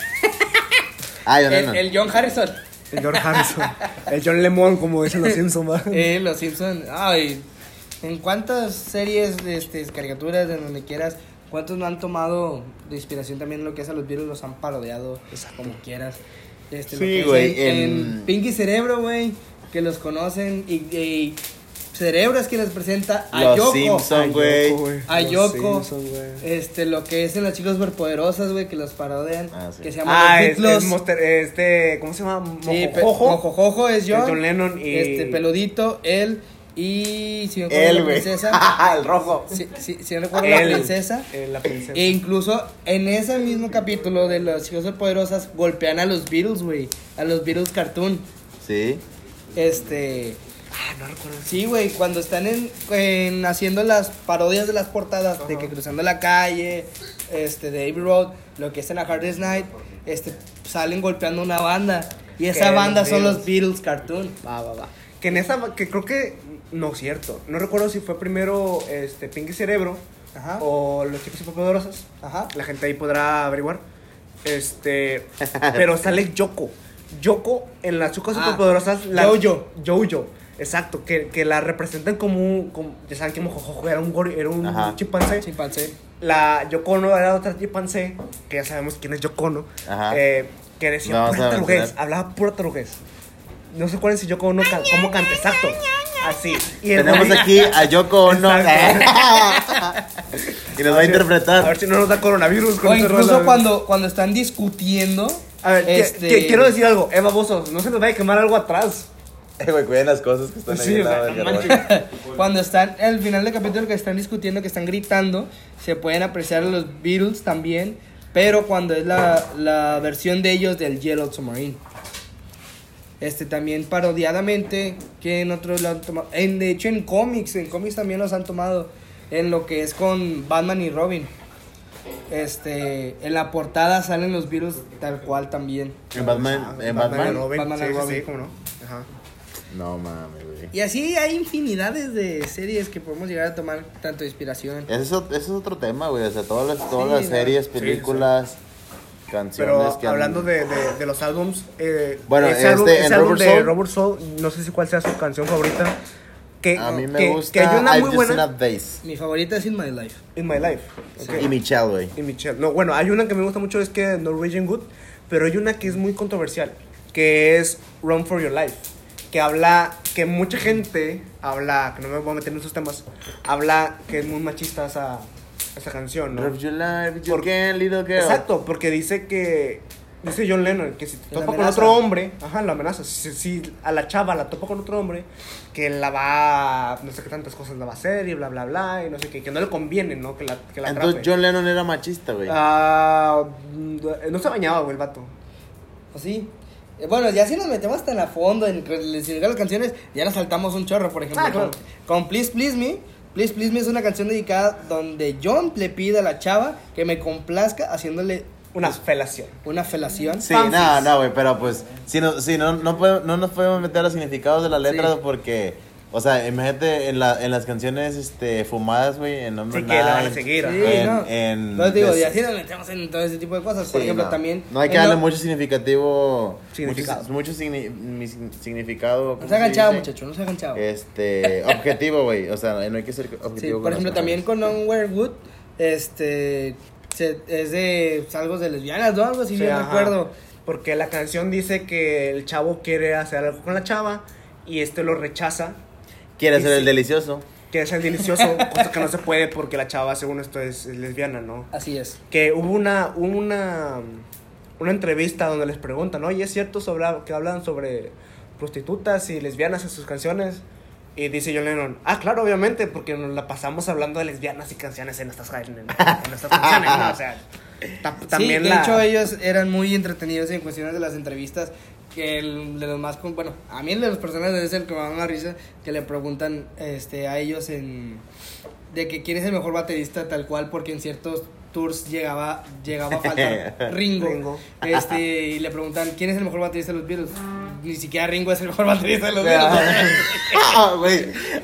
Ah, John.
El, el John Harrison.
El George Harrison. El John Lemon, como dicen los Simpsons, ¿va?
Eh, los Simpsons. Ay. ¿En cuántas series, este, caricaturas, de donde quieras, cuántos no han tomado de inspiración también en lo que es a los virus, los han parodiado, como quieras? Este,
Sí, güey,
En,
en-
Pinky Cerebro, güey, que los conocen. Y, y Cerebro es quien les presenta a
Los
Yoko.
Simpson, güey.
A Yoko.
Simpson, güey.
Este, lo que es en las chicas superpoderosas, güey, que los parodian.
Ah, sí.
Que se llama
Ah, es, es Monster- este, ¿cómo se llama?
Sí, pe-
Mojojojo.
Mojojojo es John.
Es John Lennon y-
Este, peludito, él. Y si me acuerdo
Él,
la
güey.
princesa.
el rojo.
si, si, si me recuerdo la
Él.
princesa.
Eh, la princesa.
E incluso en ese mismo capítulo de las chicas poderosas golpean a los Beatles, güey. A los Beatles cartoon.
Sí.
Este.
Ah, no recuerdo.
Sí, güey, cuando están en, en haciendo las parodias de las portadas, de que cruzando la calle, este, de Abbey Road, lo que es en la Hardest Night, este, salen golpeando una banda. Y esa
Que
banda
los
son los
Beatles.
Beatles cartoon.
Va, va, va. Que en esa, que creo que, no cierto. No recuerdo si fue primero este, Pinky Cerebro
Ajá.
o Los Chicos Superpoderosas.
Ajá.
La gente ahí podrá averiguar. Este, pero sale Yoko. Yoko en las Chicos
Ah,
Superpoderosas. La,
Jojo.
Jojo. Exacto, que, que la representan como un, como- ya saben que Mojojojo era un, gori- era un
Ajá.
chimpancé.
Chimpancé.
La Yoko Ono era otra chimpancé, que ya sabemos quién es Yoko Ono,
Ajá.
eh, que decía
No
pura hablaba pura taruguez. No se acuerdan si Yoko Ono ca- cómo canta, exacto. Así. Y
Tenemos aquí a Yoko Ono. y nos va a
A
interpretar.
ver si no nos da coronavirus con
O
ese
incluso cuando, cuando están discutiendo.
A ver, que-
este,
que- quiero decir algo, Eva Bosos, no se nos vaya a quemar algo atrás.
Eh, güey, cuiden las cosas que están ahí
Sí, no.
Cuando están al final del capítulo que están discutiendo, que están gritando, se pueden apreciar a los Beatles también, pero cuando es la, la versión de ellos del Yellow Submarine. Este también parodiadamente, que en otros lo han tomado. En, de hecho, en cómics, en cómics también los han tomado. En lo que es con Batman y Robin. Este, en la portada salen los Beatles tal cual también.
En Batman, en
y
Batman.
Robin.
Batman
sí,
y Robin.
sí, cómo no. Ajá.
No mames, güey.
Y así hay infinidades de series que podemos llegar a tomar tanto de inspiración.
Ese es, ot- ese es otro tema, güey. O sea, todas las, todas
Sí,
las series,
Sí, sí.
películas, canciones
Pero
que han-
hablando de, de, de los álbums, eh,
Bueno,
ese
este,
álbum, ese álbum
Robert
de
Soul.
Robert Soul, no sé si cuál sea su canción favorita. Que,
A mí me
que,
gusta
que hay una
I've
muy
Just
buena.
Mi favorita es In My Life.
In My Life. ok.
Y Michelle, güey.
Y Michelle. No, bueno, hay una que me gusta mucho, es que Norwegian Good, pero hay una que es muy controversial, que es Run for Your Life, que habla, que mucha gente habla, que no me voy a meter en esos temas, habla que es muy machista esa, esa canción, ¿no?
Love your life, you
Por-
can, little girl.
Exacto, porque dice que, dice John Lennon, que si te topa con otro hombre, ajá, la amenaza, si, si a la chava la topa con otro hombre, que la va, no sé qué tantas cosas la va a hacer y bla, bla, bla, y no sé qué, que no le conviene, ¿no? Que la, que la
Entonces
atrape.
John Lennon era machista, güey.
Ah, mm, no se bañaba, güey, el vato.
¿O sí? Eh, Bueno, ya si nos metemos hasta en la fondo, en que les significan las canciones, ya nos saltamos un chorro, por ejemplo.
Ah, claro.
con, con Please Please Me. Please Please Me es una canción dedicada donde John le pide a la chava que me complazca haciéndole
Una felación.
una felación.
Sí,
Fanfics.
no, no, güey, pero pues, si no, si no, no, podemos- no nos podemos meter a los significados de las letras
Sí.
porque, o sea, imagínate en, la, en las canciones este, fumadas, güey, en Number
Sí, que la van a seguir.
Sí,
en-
no.
en-
No, digo,
des-
ya si nos metemos en todo ese tipo de cosas. Por
Sí,
ejemplo,
no.
también.
No hay que darle
lo-
mucho significativo.
Significado.
Mucho, mucho signi- mi- significado.
No
¿cómo
se chavo,
dice?
muchachos, no se hagan chavo.
Este, objetivo, güey. O sea, no hay que ser objetivo.
Sí,
con
por ejemplo, también con Nowhere Wood, este, se- es de pues, algo de lesbianas, ¿no? Algo así,
Sí,
yo
ajá.
recuerdo.
Porque la canción dice que el chavo quiere hacer algo con la chava y este lo rechaza.
Quiere
y
ser el
sí.
delicioso.
Quiere ser delicioso, cosa que no se puede porque la chava, según esto, es, es lesbiana, ¿no?
Así es.
Que hubo una, una, una entrevista donde les preguntan, oye, ¿es cierto sobre, que hablan sobre prostitutas y lesbianas en sus canciones? Y dice John Lennon, ah, claro, obviamente, porque nos la pasamos hablando de lesbianas y canciones en nuestras, en, en nuestras canciones, ¿no? O sea, ta- también
sí, de
la...
hecho ellos eran muy entretenidos en cuestiones de las entrevistas. Que el de los más, bueno, a mí el de los personajes es el que me da más risa, que le preguntan este, a ellos en, de que quién es el mejor baterista tal cual, porque en ciertos tours llegaba, llegaba a faltar Ringo.
Ringo.
Este, y le preguntan, ¿quién es el mejor baterista de los Beatles? Ni siquiera Ringo es el mejor baterista de los Beatles.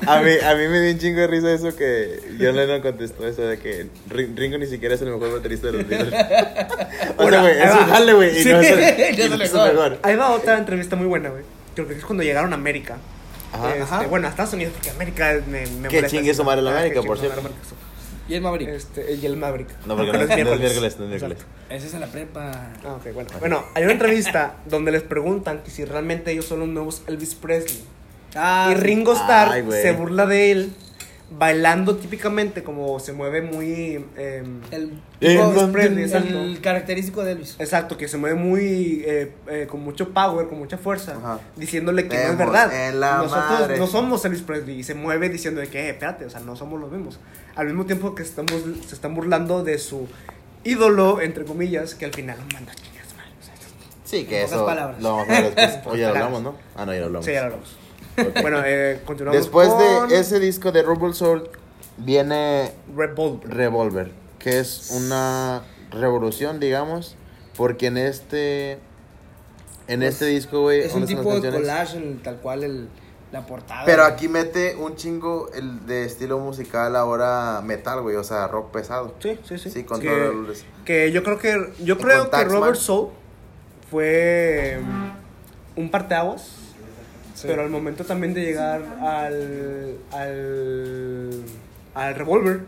A mí, a mí me dio un chingo de risa eso que John Lennon contestó eso de que Ri- Ringo ni siquiera es el mejor baterista de los Beatles. O sea, güey, es un jale, güey.
Sí,
no es el,
es
no
mejor.
mejor.
Ahí va otra entrevista muy buena, güey. Creo que es cuando llegaron a América.
Ajá.
Este,
Ajá.
Bueno, a Estados Unidos, porque América me, me
Que
molesta
chingue su madre la
Ah,
América,
que
por
chingue su
cierto.
madre América.
Y el Maverick.
Este, y el Maverick.
No, porque no,
Pero
no es miércoles, no es miércoles.
Ese es en la prepa.
Ah, ok, bueno. Bueno, hay una entrevista donde les preguntan que si realmente ellos son los nuevos Elvis Presley.
Ah,
y Ringo Starr
Ay,
se burla de él bailando típicamente como se mueve muy... em,
El,
Eh,
Presley,
el
exacto.
característico de Elvis.
Exacto, que se mueve muy eh, eh, con mucho power, con mucha fuerza,
Ajá.
diciéndole que no es verdad. Nosotros
madre.
no somos Elvis Presley y se mueve diciendo de que, eh, espérate, o sea, no somos los mismos. Al mismo tiempo que estamos, se están burlando de su ídolo, entre comillas, que al final lo manda o sea,
Sí, que
En pocas
eso
palabras.
lo vamos a ver después.
Pocas
Oye, ya lo hablamos, ¿no? Ah, no, ya lo hablamos.
Sí, ya lo hablamos. Bueno, eh, continuamos
Después
con
de ese disco de Rubble Soul viene
Revolver.
Revolver, que es una revolución, digamos, porque en este en
Pues,
este disco, güey,
Es un tipo de collage en tal cual el, la portada.
Pero aquí mete un chingo el de estilo musical ahora metal, güey, o sea, rock pesado.
Sí, sí, sí.
Sí, con
que,
todo el-
que yo creo que yo creo que. Robert Soul fue un parteaguas, pero al momento también de llegar al al al Revolver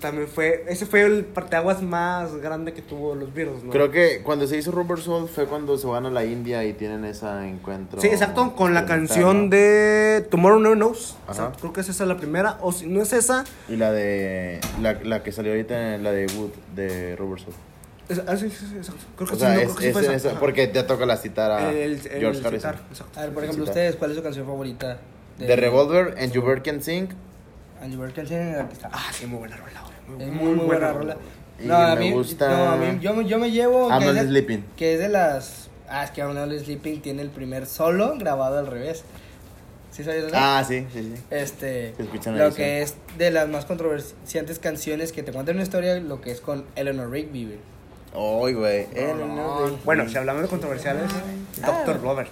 también fue ese fue el parteaguas más grande que tuvo los Beatles, ¿no?
Creo que cuando se hizo Rubber Soul fue cuando se van a la India y tienen ese encuentro.
Sí, exacto, con la canción de Tomorrow Never Knows. Creo que esa es la primera. O si no es esa,
Y la de la, la que salió ahorita, la de Wood de Rubber Soul.
Es- ah, sí, sí, sí, exacto. Creo que
O sea,
no,
es,
creo que sí
es
fue
en
esa.
esa-
Ajá.
porque te toca la citar a
el, el-
George
el
Harrison.
citar, exacto.
A ver, por ejemplo,
Citar.
ustedes, ¿cuál es su canción favorita?
De Revolver and You Bird Can Sing.
And You Dancing, aquí está.
Ah, sí, muy buena rola, güey.
Es muy, muy buena rola.
Y
No, a
me
mí,
gusta-
no, a mí yo, me- yo me llevo.
I'm
que es
Not
de-
Sleeping.
Que es de las. Ah, es que I'm Not Sleeping tiene el primer solo grabado al revés. ¿Sí sabías eso?
Ah, sí, sí, sí.
Este. Lo que es de las más controversiantes canciones que te cuentan una historia, lo que es con Eleanor Rigby, güey.
Ay, güey.
no.
Bueno, si hablamos de controversiales, Dr. Robert.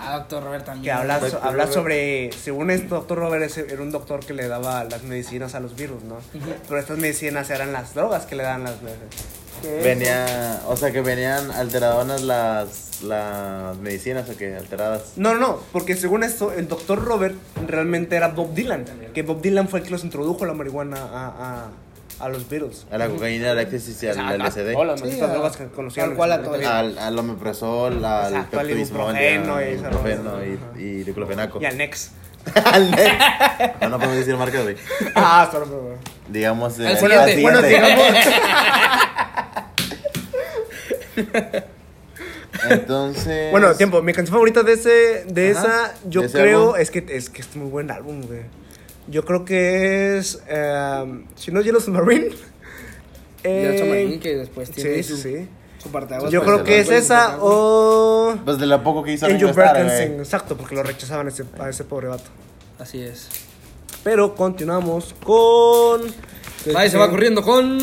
Ah, doctor Robert también.
Que habla, so- sobre, según esto, Dr. Robert es- era un doctor que le daba las medicinas a los virus, ¿no? Pero estas medicinas eran las drogas que le dan las veces.
Venía, o sea que venían alteradonas las, las medicinas o que alteradas.
No, no, no, porque según esto, el Dr. Robert realmente era Bob Dylan. Que Bob Dylan fue el que los introdujo la marihuana a, a, a los virus.
A la cocaína, al éxtasis y al LSD.
Todas las
Sí,
malditas
a-
drogas que conocían.
cual a
momento.
Al, al omeprazol, al
Exacto, al ibuprofeno y
diclofenaco.
Y al Nex.
Al Nex. No, no podemos decir marcas, güey.
Ah, solo.
Digamos. eh.
Bueno, digamos.
Entonces.
Bueno, tiempo. Mi canción favorita de ese, de
Ajá.
esa, yo
¿De ese
creo
álbum?
es que es que es muy buen álbum, güey. Yo creo que es, em, si no Yellow Submarine.
Yellow
eh,
Submarine, que después tiene
sí,
su,
sí.
su parteaguas
Yo
para
creo que es esa o
Pues de lo poco que hizo
En
Ringo
You
Starr,
Bird Can
güey.
Sing. Exacto, porque lo rechazaban a ese, a ese pobre vato.
Así es.
Pero continuamos con.
Ahí se va corriendo con.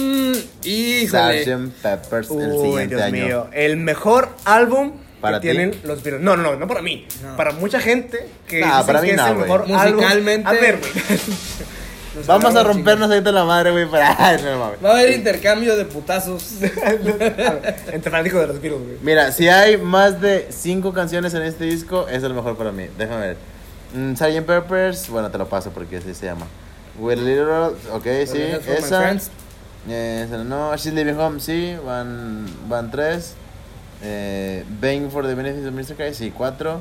Híjole.
Sgt. Peppers el
Uy,
siguiente
Dios
año.
mío. El mejor álbum
¿Para
que
ti?
tienen los Beatles. No, no, no, no para mí.
No.
Para mucha gente que
Nah, para mí
que es
no,
el
güey.
mejor álbum.
Musicalmente-
A ver, güey.
Vamos a rompernos ahorita la madre, güey, para. No mames.
Va a haber intercambio de putazos.
Entre fanáticos de los Beatles, güey.
Mira, si hay más de 5 canciones en este disco, es el mejor para mí. Déjame ver. Mm, Sgt. Peppers, bueno, te lo paso porque así se llama. With a Little Road, ok, sí, esa. Eh, esa no, She's Living Home, sí, van, van 3. Eh, Bang for the Benefits of Mr. Christ, sí, 4.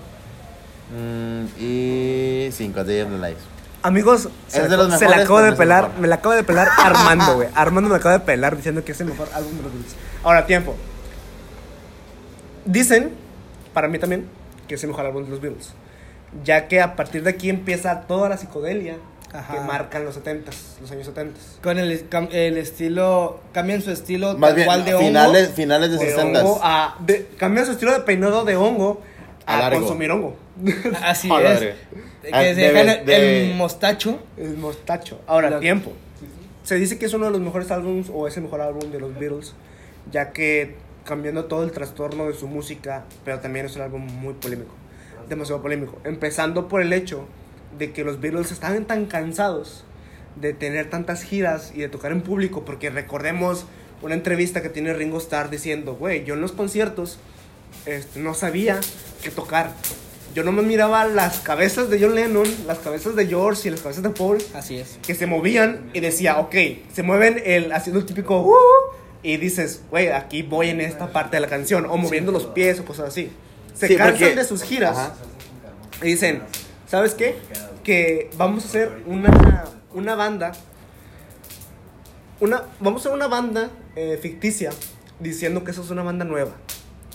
y 5, Day of the Life.
Amigos, se, la,
los
se la acabo de pelar.
mejor.
Me la acabo de pelar Armando, güey. Armando me acaba de pelar diciendo que es el mejor álbum de los Beatles. Ahora, tiempo. Dicen, para mí también, que es el mejor álbum de los Beatles. Ya que a partir de aquí empieza toda la psicodelia
Ajá.
que marcan los 70 los años 70
Con el, el estilo. Cambian su estilo
Más
tal
bien,
cual de hongo.
finales, de
De
60
hongo a. De, cambian su estilo de peinado de hongo
A
a, consumir hongo.
Así
A la
es. Que
Ah,
se
de-
dejan el-
de-
el mostacho.
El mostacho. Ahora,
Lo-
tiempo. se dice que es uno de los mejores álbumes o es el mejor álbum de los Beatles, ya que cambiando todo el trastorno de su música, pero también es un álbum muy polémico, demasiado polémico. Empezando por el hecho de que los Beatles estaban tan cansados de tener tantas giras y de tocar en público, porque recordemos una entrevista que tiene Ringo Starr diciendo, güey, yo en los conciertos este, no sabía qué tocar. Yo no me miraba las cabezas de John Lennon, las cabezas de George y las cabezas de Paul,
Así es.
que se movían y decía, ok, se mueven el, haciendo el típico "Uh", y dices, güey, aquí voy en esta parte de la canción, o moviendo los pies o cosas así. Se
Sí,
cansan
porque-
de sus giras
Ajá.
y dicen, ¿sabes qué? Que vamos a hacer una, una banda, una, vamos a hacer una banda eh, ficticia diciendo que eso es una banda nueva,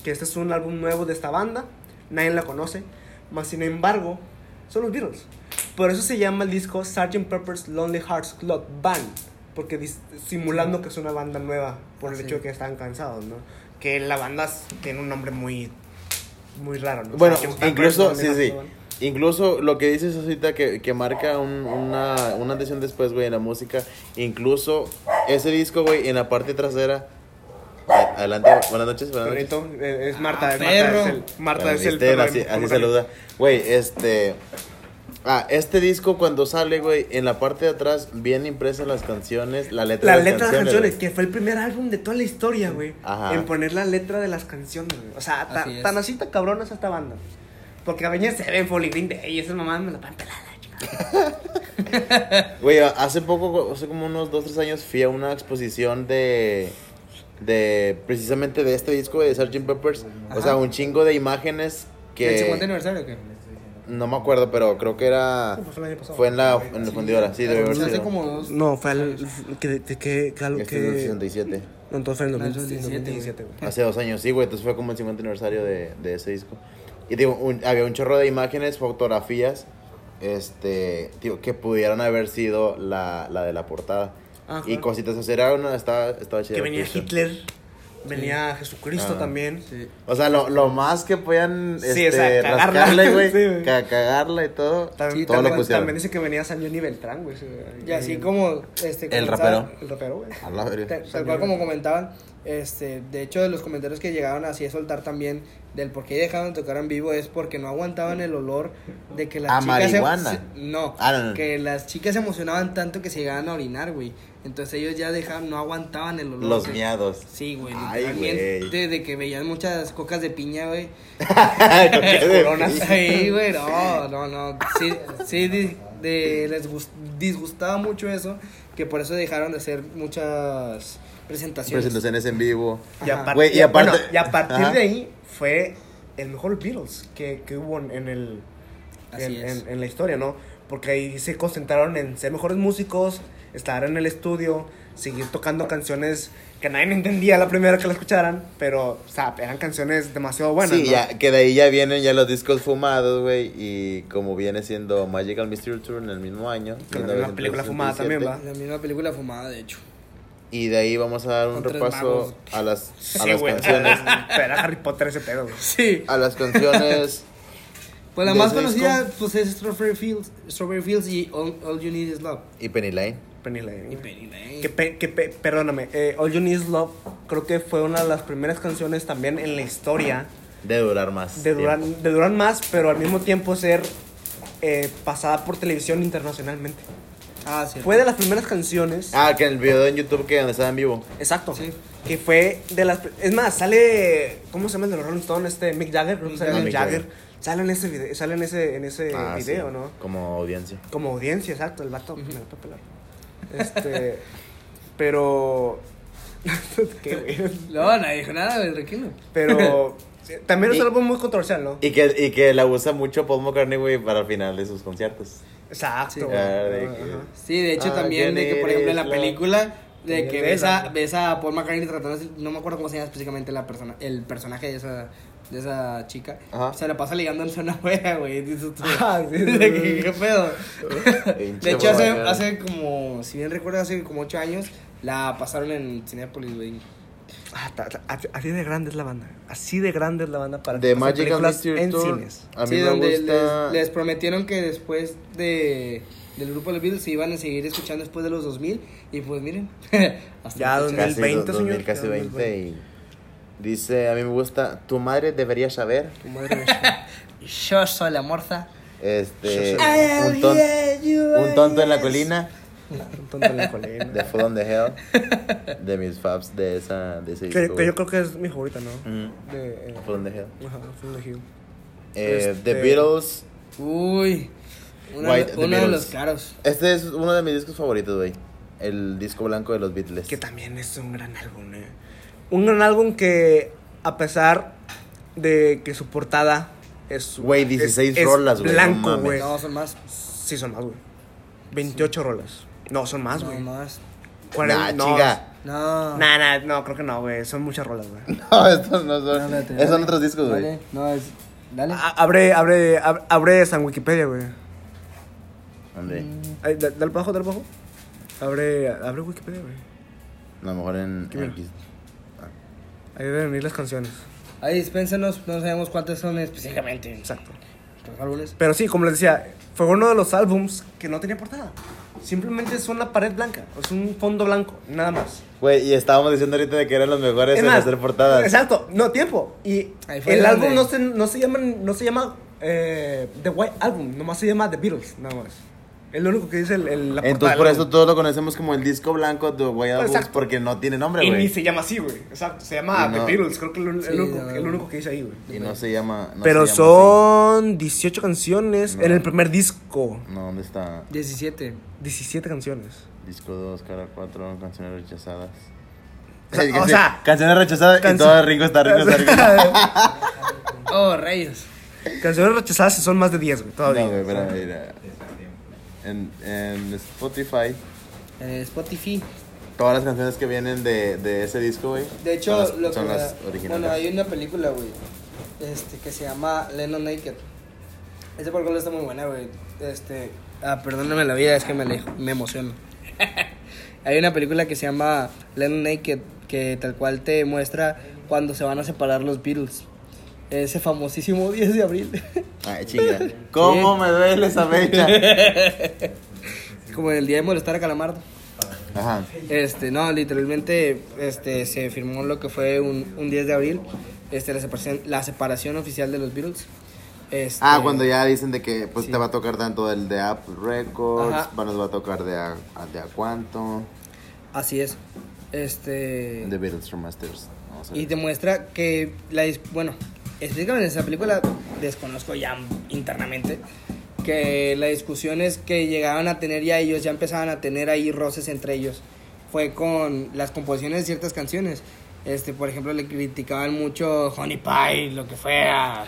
que este es un álbum nuevo de esta banda, nadie la conoce, más sin embargo, son los Beatles. Por eso se llama el disco Sgt. Pepper's Lonely Hearts Club Band, porque simulando que es una banda nueva por el
Así.
hecho de que están cansados, ¿no? Que la banda tiene un nombre muy muy raro, ¿no?
Bueno,
Sgt. Pepper's
incluso, sí, sí. Incluso lo que dices ahorita que, que marca un- una, una decisión después, güey, en la música. Incluso ese disco, güey, en la parte trasera. Adelante, buenas noches, buenas noches.
Perrito, eh, es Marta,
Ah,
es Marta, es el, Marta
Para
es el
así, así
¿cómo
saluda. Güey, este. Ah, este disco cuando sale, güey, en la parte de atrás vienen impresas las canciones, la letra
La
de las
letra de las canciones, que fue el primer álbum de toda la historia, güey. En poner la letra de las canciones, güey. O sea, ta-
Así
tan así tan cabrona es esta banda. Porque a veces se ven Foley Green Day y esas mamás me la van pelada, chica.
Güey, hace poco, hace como unos 2, 3 años fui a una exposición de. de precisamente de este disco de Sgt. Peppers. O
Ajá.
sea, un chingo de imágenes
¿El 50
que.
aniversario o qué?
No me acuerdo, pero creo que era.
Sí, pues fue el año pasado.
Fue en la, en el fundidora, sí, debe haber
Hace
sido.
como dos.
No, fue el. que, que, que, que,
Este es del
que
67.
No, entonces fue en el
No, el
2017,
2017,
güey.
Hace dos años, sí, güey. Entonces fue como el 50 aniversario de, de ese disco. Y digo, un- había un chorro de imágenes, fotografías, este, digo, que pudieran haber sido la, la de la portada.
Ajá.
Y cositas así, era una, estaba, estaba chida.
Que venía. Hitler, venía Jesucristo
Ah.
también.
Sí.
O sea, lo, lo más que puedan,
Sí,
este,
o sea, cagarla.
rascarle, güey,
Sí,
cagarla y todo,
También,
todo lo
también,
pusieron.
también dice que venía San Johnny Beltrán, güey.
Y así como. Este,
El rapero.
El rapero, güey.
Tal, tal cual como comentaban, este, de hecho de los comentarios que llegaron así a soltar también del por qué dejaron de tocar en vivo es porque no aguantaban el olor de que las
A
chicas se-
marihuana.
se- no,
Ah, no, no.
que las chicas se emocionaban tanto que se llegaban a orinar, güey. Entonces ellos ya dejaban, no aguantaban el olor.
Los
que-
miados.
Sí, güey,
Ay,
literalmente
güey.
de que veían muchas cocas de piña, güey.
Coronas.
Sí, güey, no, no, no. Sí, sí di- de- les gus- disgustaba mucho eso, que por eso dejaron de hacer muchas presentaciones.
Presentaciones en vivo.
Y, apar-
Güey, y aparte-
bueno, y a partir
Ajá.
de ahí fue el mejor Beatles que, que hubo en, en el en, en- en la historia, ¿no? Porque ahí se concentraron en ser mejores músicos, estar en el estudio, seguir tocando canciones que nadie entendía la primera que la escucharan, pero, o sea, eran canciones demasiado buenas,
sí,
¿no?
ya, que de ahí ya vienen ya los discos fumados, güey, y como viene siendo Magical Mystery Tour en el mismo año.
Con la misma película fumada también,
1967.
La misma película fumada, de hecho.
Y de ahí vamos a dar un
Con
repaso
magos.
a las, a
Sí,
las
güey.
canciones.
Pero Harry Potter ese pedo, güey.
Sí.
A las canciones.
Pues la
¿De
más conocida pues es Strawberry Fields, Strawberry Fields y All, All You Need Is Love.
y Penny Lane.
Penny Lane.
Y. Penny Lane.
Que, pe- que pe- perdóname, eh, All You Need Is Love creo que fue una de las primeras canciones también en la historia
De durar más.
de durar,
tiempo.
de durar más, pero al mismo tiempo ser eh, pasada por televisión internacionalmente.
Ah, sí.
Fue de las primeras canciones.
Ah, que en el video en YouTube que donde estaba en vivo.
Exacto.
Sí.
Que fue de las. Es más, sale. ¿Cómo se llama el de los Rolling Stones? Este Mick Jagger. creo que
Mick
sale
Jagger.
Mick Jagger. Sale en ese video, sale en ese, en ese
Ah,
video,
sí,
¿no?
Como audiencia.
Como audiencia, exacto. El vato me la puede pelar. Este. pero. Qué güey.
No, nadie dijo nada, güey, tranquilo.
Pero. También es
Y-
álbum muy controversial, ¿no?
Y que, y que la usa mucho Paul McCartney, güey, para el final de sus conciertos.
Exacto.
Ah, de
Ajá.
que-
Sí, de hecho
Ah,
también de que, por ejemplo, en la película, de que ves a, ves a Paul McCartney tratando, de- no me acuerdo cómo se llama específicamente la persona, el personaje de esa, de esa chica,
Ajá.
se la pasa ligando en zona afuera, güey, dices tú,
Ah, sí, sí,
de
sí.
que, ¿qué pedo?
Pinche
de hecho, hace, hace como, si bien recuerdo, hace como 8 años, la pasaron en Cinepolis, güey.
Ah, así- así de grande es la banda. Así de grande es la banda para
The
hacer
Magical
películas
Mystery
en
Tour.
cines.
A mí
sí,
me
donde
gusta.
les, les prometieron que después de, del grupo de los Beatles se iban a seguir escuchando después de los 2000 y pues miren. hasta
Ya,
la
donde-
fecha.
Casi
2020,
do-
señor.
2000, casi
Ya,
20 y dice, a mí me gusta, tu madre debería saber,
Tu madre.
Yo soy la morza.
este, un, ton- un tonto en la colina,
Un tonto en la colina.
de Full on the Hell, de mis faps de esa, de ese
Que,
disco,
que yo creo que es mi favorita, ¿no?
Ujú,
De, eh,
Full on the Hell.
ajá, From the Hill.
Eh,
Este-
The Beatles,
Uy. Uno,
White,
uno de los caros.
este es uno de mis discos favoritos, güey, el disco blanco de los Beatles.
Que también es un gran álbum, ¿eh? Un gran álbum que, a pesar de que su portada es.
Güey, 16
es-
rolas, güey, no
Blanco, güey.
No, son más.
Sí, son más, güey. 28 rolas. No, son más,
No,
güey.
más.
Nah,
no,
chinga.
No.
Nah, nah, no, creo que no, güey. Son muchas rolas, güey.
No, estos no son,
No, espérate,
esos son otros discos, güey.
Dale, no, es. Dale.
A- Abre, abre, ab- abre San Wikipedia, güey.
¿Dónde?
Ay, da- Dale abajo, dale abajo. Abre, abre Wikipedia, güey.
A lo mejor en,
Mira.
aquí.
Ahí deben venir las canciones.
Ahí dispénsenos, no sabemos cuántos son específicamente.
Exacto.
Los álbumes.
Pero sí, como les decía, fue uno de los álbums que no tenía portada. Simplemente es una pared blanca, es un fondo blanco, nada más.
Güey, y estábamos diciendo ahorita de que eran los mejores
Es
en
más,
hacer portadas.
Exacto, no tiempo. Y el álbum no se, no se llama, no se llama eh, The White Album, nomás se llama The Beatles, nada más. Es lo único que dice el, el- la portada
Entonces
del
por eso todos lo conocemos como el disco blanco de Albums
Exacto.
porque no tiene nombre,
Y ni
güey.
se llama así, güey. Exacto, se llama
Y no-
The Beatles, creo que es el,
Sí,
el único,
no.
el único que dice ahí, güey.
Y no se llama. no
Pero
se llama
son 18 canciones
No.
en el primer disco.
así. No, ¿dónde está?
17.
17 canciones.
Disco 2, cara 4, canciones rechazadas.
O sea, o sea,
canciones rechazadas y
canci-
todo Ringo está Ringo está Ringo.
Oh, rayos.
Canciones rechazadas son más de 10, güey, todavía.
No, güey, espera, mira. En, en Spotify,
En Spotify.
todas las canciones que vienen de, de ese disco, güey.
De hecho,
son las,
lo
son
que
las originales.
Bueno, hay una película, güey. Este, que se llama Lennon Naked. Esa película está muy buena, güey. Este. Ah, perdóname la vida, es que me, alejo- me emociono. hay una película que se llama Lennon Naked. Que tal cual te muestra cuando se van a separar los Beatles. Ese famosísimo 10 de abril.
Ay, chinga. ¿Cómo me duele esa fecha?
Como el día de molestar a Calamardo.
Ajá.
Este, no, literalmente este, se firmó lo que fue un, un 10 de abril, este, la, separación, la separación oficial de los Beatles. Este,
Ah, cuando ya dicen de que pues
Sí.
te va a tocar tanto el de Apple Records,
Ajá.
nos va a tocar de a, de a cuánto,
Así es. Este,
de Beatles Remasters.
Y demuestra que, la, dis- bueno, específicamente en esa película, desconozco ya internamente, que la discusión es que llegaban a tener ya ellos, ya empezaban a tener ahí roces entre ellos. Fue con las composiciones de ciertas canciones. Este, por ejemplo, le criticaban mucho Honey Pie, lo que fuera.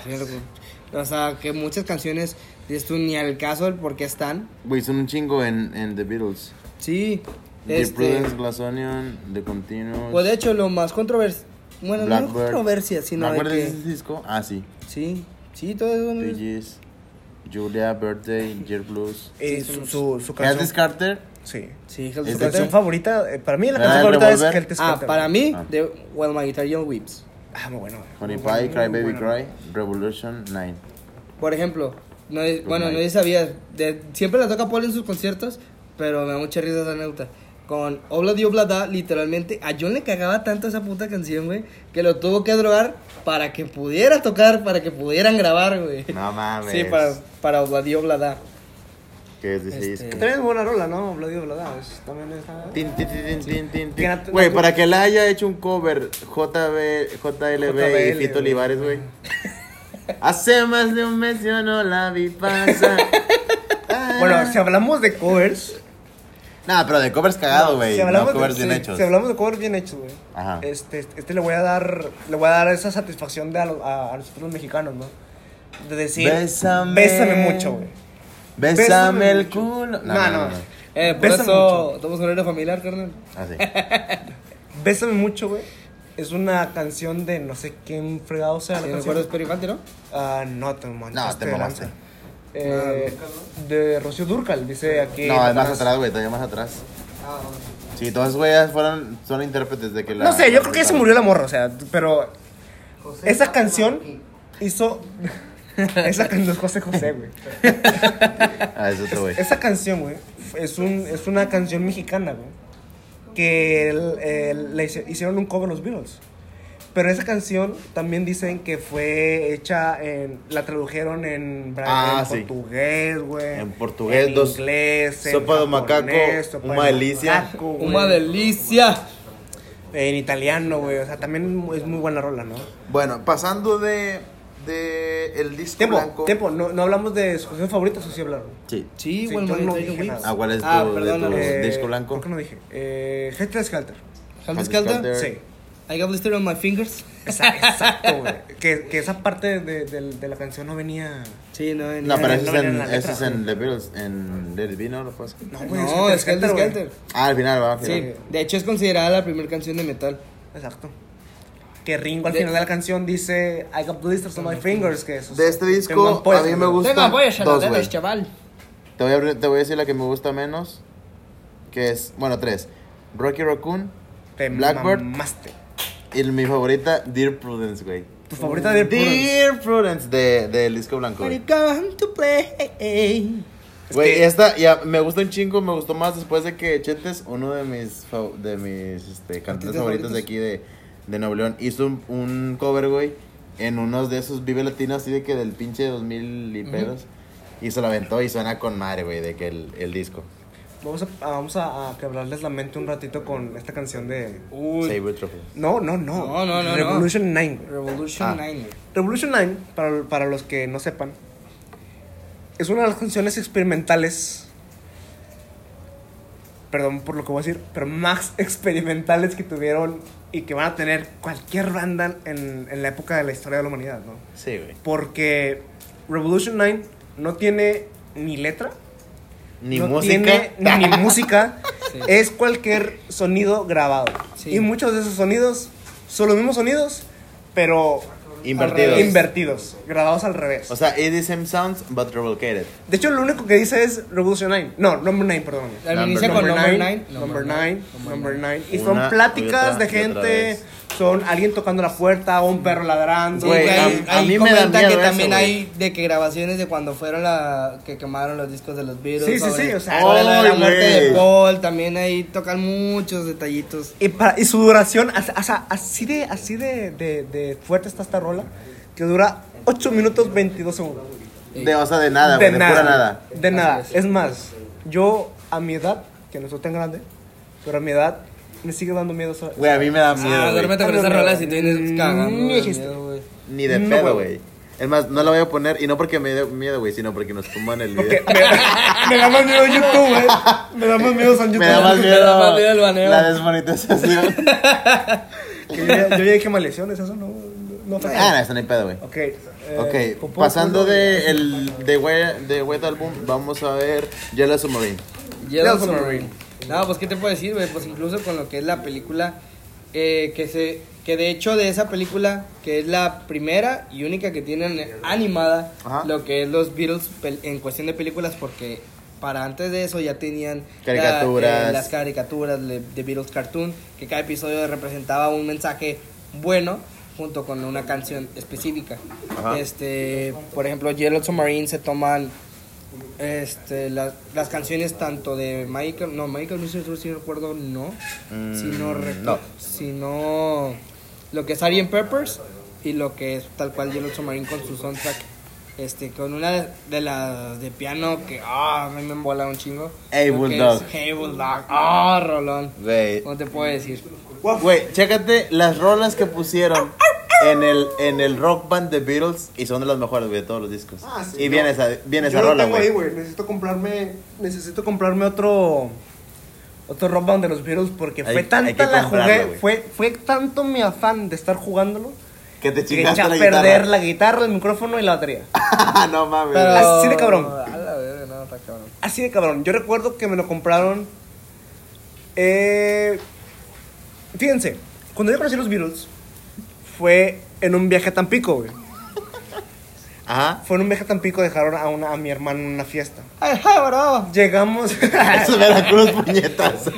O sea, que muchas canciones esto ni al caso del por qué están.
Güey, son un chingo en, en The Beatles.
Sí.
The
Este,
Prudence, Glass Onion, The Continuous.
pues de hecho, lo más controversial. Bueno, no
Blackbird.
controversia, sino de
¿Recuerdas
que.
ese disco? Ah, sí.
Sí, sí, todo eso.
Bee Gees, Julia, Birthday, Jet Blues.
Eh,
Sí,
su, su, su canción.
Carter.
Sí.
Sí,
Es
Su
de-
canción favorita, eh, para mí la
¿Era
canción favorita es? Celtic
Ah,
Skelter.
para mí,
Ah.
de Well My Guitar Young Weeps.
Ah, muy bueno.
Honey
Muy
Pie,
bueno,
Cry Baby
bueno.
Cry, Revolution 9.
Por ejemplo, no, bueno,
night.
no sabía, de, siempre la toca Paul en sus conciertos, pero me da mucha risa esa anécdota. Con Obla Dio Blada, literalmente, a John le cagaba tanto esa puta canción, güey, que lo tuvo que drogar para que pudiera tocar, para que pudieran grabar, güey.
No mames.
Sí, para, para Obla Dio Blada.
¿Qué es de ese
Este-?
También es buena rola, ¿no? Bloody Blada. Es, también está...
Tin, tin, tin, tin, tin, tin.
Que nat-
Güey, para que la haya hecho un cover JB, JLB y
JBL,
Fito
güey.
Olivares, güey. Hace más de un mes yo no la vi pasar.
Bueno, si hablamos de covers...
Nah, pero de covers cagado, güey.
si
no covers
de,
bien
sí,
hechos.
Si hablamos de covers bien hechos, güey.
Ajá.
Este, este le voy a dar, le voy a dar esa satisfacción de a, a, a nosotros los mexicanos, ¿no? De decir,
Bésame.
bésame mucho, güey.
Bésame
Bésame
el
mucho.
culo.
No, no.
Eh, por
Bésame
eso,
mucho.
somos un héroe familiar, carnal.
Así.
Bésame mucho, güey. Es una canción de no sé quién fregado sea
Sí,
la canción.
Pedro Infante, ¿no?
Ah, no, te manchaste
No, te mamaste.
Eh, de Rocío Durcal, dice aquí.
No, es más
atrás.
güey, todavía más atrás. Sí, todos esos güeyes fueron, son intérpretes de que la...
No sé, yo creo que ya se murió la morra, o sea, pero esa canción hizo... Esa canción es José José, güey.
Ah, es otro güey.
Esa canción, güey, es, un, es una canción mexicana, güey. Que el- el- le hicieron un cover los Beatles. Pero esa canción también dicen que fue hecha en. La tradujeron en,
Ah,
en
sí.
portugués, güey.
En portugués,
en
dos-
inglés. en
sopa de macaco,
sopa
una
de
delicia.
macaco.
Una delicia.
En italiano, güey. O sea, también es muy buena rola, ¿no?
Bueno, pasando de, de el disco
Tiempo,
blanco.
tiempo. No, no hablamos de sus canciones favoritas, o sí hablaron.
Sí.
Sí,
Sí,
bueno,
no dije nada.
Ah, ¿cuál es tu,
Ah,
de
perdón,
tu
eh,
disco blanco?
¿Por qué no dije? Eh, Helter Skelter.
Helter.
Skelter.
Sí.
I got blister on my fingers.
Exacto, güey. Que, que esa parte de, de, de la canción no venía.
Sí, no,
No, pero
no
eso es
venía en
en, eso es en The Beatles, en Let It Be, ¿no? ¿Lo puedes?
No,
No, es Helter
güey.
Skelter.
Ah, al final, va. al
Sí,
final.
de hecho es considerada la primera canción de metal.
Exacto. Que Ringo al
De-
final de la canción dice I got blisters on my fingers. Que eso
De este disco,
tengo
a mí me gusta-
Venga, voy a
dos, güey.
chaval.
Te voy, a, abrir- te voy a decir la que me gusta menos, que es, bueno, tres. Rocky Raccoon
Te
Blackbird.
mamaste.
Y mi favorita, Dear Prudence, güey.
Tu favorita de Prudence.
Dear Prudence de, del disco blanco,
you come to play.
Güey,
que-
esta ya me gustó un chingo, me gustó más después de que Chetes, uno de mis de mis este, cantantes
¿Artistas
favoritos de aquí de, de Nuevo León, hizo un, un cover, güey, en unos de esos Vive Latinos, así de que del pinche 2000 y pedos. Y se lo aventó y suena con madre, güey, de que el, el disco.
Vamos, a, vamos a, a quebrarles la mente un ratito con esta canción de.
Uy.
Saber Trophy.
No, no, no.
No, no, no,
Revolution 9. güey.
Revolution
Ah.
9.
Revolution 9, para, para los que no sepan, es una de las canciones experimentales. Perdón por lo que voy a decir, pero más experimentales que tuvieron y que van a tener cualquier banda en, en la época de la historia de la humanidad, ¿no?
Sí, güey.
Porque Revolution 9 no tiene ni letra,
Ni
no
música.
tiene ni música,
Sí.
es cualquier sonido grabado.
Sí.
Y muchos de esos sonidos son los mismos sonidos, pero
Invertidos.
invertidos, grabados al revés.
O sea, it is same sounds, but revocated.
de hecho, lo único que dice es Revolution 9. No, Number 9, perdón.
Inicia con Number 9.
Number 9, Number 9. Y
Una
son
y
pláticas
otra
de
y otra
gente,
vez.
Son alguien tocando la puerta, un perro ladrando.
Güey, a- a mí me da miedo
que
eso,
también hay de que grabaciones de cuando fueron la que quemaron los discos de los Beatles.
Sí, sí, sí, o sea,
sobre la,
¡ay,
muerte de Paul, también ahí tocan muchos detallitos.
Y, para- y su duración, o sea, así de, así de, de, de fuerte está esta rola, que dura 8 minutos 22 segundos.
De, o sea, de nada,
de
güey, de, pura nada.
De nada. Es. más, yo a mi edad, que no soy tan grande, pero a mi edad me sigue dando miedo.
Güey, a mí me da miedo,
Ah, duérmete con esas rolas y tienes
Mm,
cagando.
ni
de
dijiste.
miedo, güey.
Ni de
No,
pedo,
güey.
Es más, no la voy a poner, y no porque me dé miedo, güey, sino porque nos tumban el video.
Me, me da más miedo YouTube, güey. Me da más miedo San YouTube.
Me da más
Me
miedo,
da más miedo el baneo.
la desmonetización.
Que yo, ya- yo ya dije maldiciones, eso no, no
ah, no, eso no hay pedo, güey.
Ok. eh,
Ok,
Popó,
pasando
Popó,
de el de White, de White Album, vamos a ver Yellow Submarine.
Yellow
Yellow
Submarine. No, pues qué te puedo decir, güey, pues incluso con lo que es la película eh, que se que de hecho de esa película que es la primera y única que tienen animada
Ajá.
lo que es los Beatles en cuestión de películas porque para antes de eso ya tenían la-
Caricaturas.
eh, las caricaturas de, de Beatles Cartoon que cada episodio representaba un mensaje bueno junto con una canción específica.
Ajá.
Este, por ejemplo, Yellow Submarine se toman este, la- las canciones tanto de Michael, no, Michael Mr. si no recuerdo, no,
Mm,
sino,
no.
sino lo que es Sgt. Peppers y lo que es tal cual Yellow Submarine con su soundtrack, este, con una de las de piano que, ah, a mí me embola un chingo.
Hey, Bulldog.
Hey Bulldog, ah, Rolón, no te puedo decir.
güey, chécate las rolas que pusieron en el, en el rock band de Beatles y son de las mejores, güey, de todos los discos.
Ah, sí,
y
yo-
viene esa, viene esa
Yo
rola, güey.
güey. Necesito comprarme, necesito comprarme otro otro rock band de los Beatles porque
Hay-
fue tanta la jugué, fue fue tanto mi afán de estar jugándolo
Que te
que
chingaste
eché a perder la guitarra, el micrófono y la batería.
no mames.
Pero.
Así de cabrón.
A la verga, no, está cabrón.
Así de cabrón. Yo recuerdo que me lo compraron. Eh, fíjense, cuando yo conocí los Beatles, fue en un viaje a Tampico, güey.
Ajá.
Fue en un viaje a Tampico, dejaron a, una, a mi hermano en una fiesta.
Ay, bro.
Llegamos.
Eso es Veracruz, puñetas. es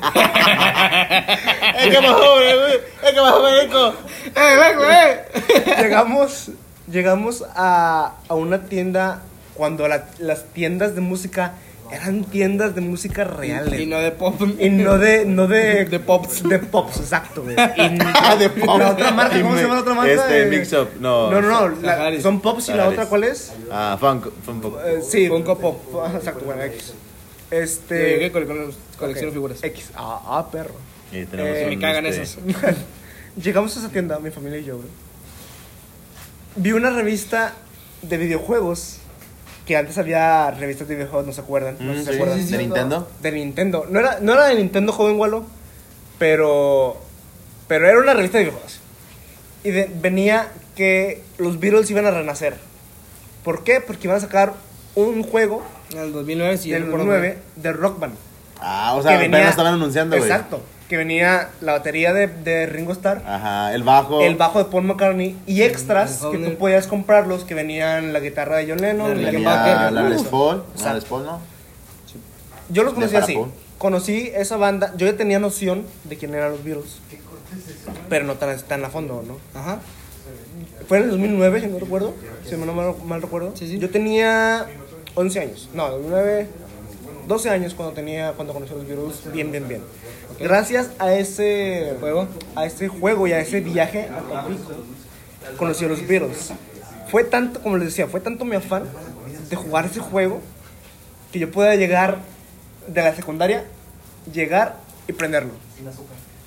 que bajó, güey. Es que bajó, México.
¡Eh, ven, güey!
llegamos llegamos a, a una tienda cuando la- las tiendas de música eran tiendas de música reales.
Y no de pop.
Y no de, no de,
De pops.
De pops, exacto, güey.
Ah, de pop.
La otra marca, ¿cómo se llama la otra marca?
Este, Mix Up. No.
No, no, no. la- son pops y la otra, ¿cuál es?
Ah, Funk. Funk.
Eh, sí.
Funko Pop.
Ah, Exacto, bueno, X.
Yo
Este.
llegué con con- colecciono
ok,
figuras.
X. Ah, ah, perro.
Y tenemos
Eh,
un,
Me cagan
este,
esos.
Llegamos a esa tienda, mi familia y yo, bro. Vi una revista de videojuegos. Que antes había revistas de videojuegos, ¿no se acuerdan? No sé
Mm,
si se acuerdan.
sí, sí. ¿De Nintendo?
De Nintendo. No era, no era de Nintendo Joven Wallo, pero. Pero era una revista de videojuegos. Y de- venía que los Beatles iban a renacer. ¿Por qué? Porque iban a sacar un juego
En el 2009 sí.
del
recuerdo
9 de Rock Band.
Ah, o sea,
que venía-
estaban anunciando, güey.
Exacto. Que venía la batería de, de Ringo Starr,
Ajá, el bajo.
el bajo de Paul McCartney y extras que tú podías comprarlos que venían la guitarra de John Lennon,
La
guitarra
la Les Paul. La
exacto.
Les Paul, ¿no?
Yo los conocí así. Conocí esa banda, yo ya tenía noción de quién eran los Beatles. Pero no tan, tan a fondo, ¿no?
Ajá.
Fue en el 2009, si no recuerdo. Si no mal, mal recuerdo.
Sí, sí.
Yo tenía 11 años. No, 2009, 12 años cuando tenía cuando conocí los Beatles. Bien, bien, bien. Gracias a ese
Juego.
a ese juego y a ese viaje a Tampico, conocí a los Beatles. Fue tanto, como les decía, fue tanto mi afán de jugar ese juego que yo pueda llegar de la secundaria, llegar y prenderlo.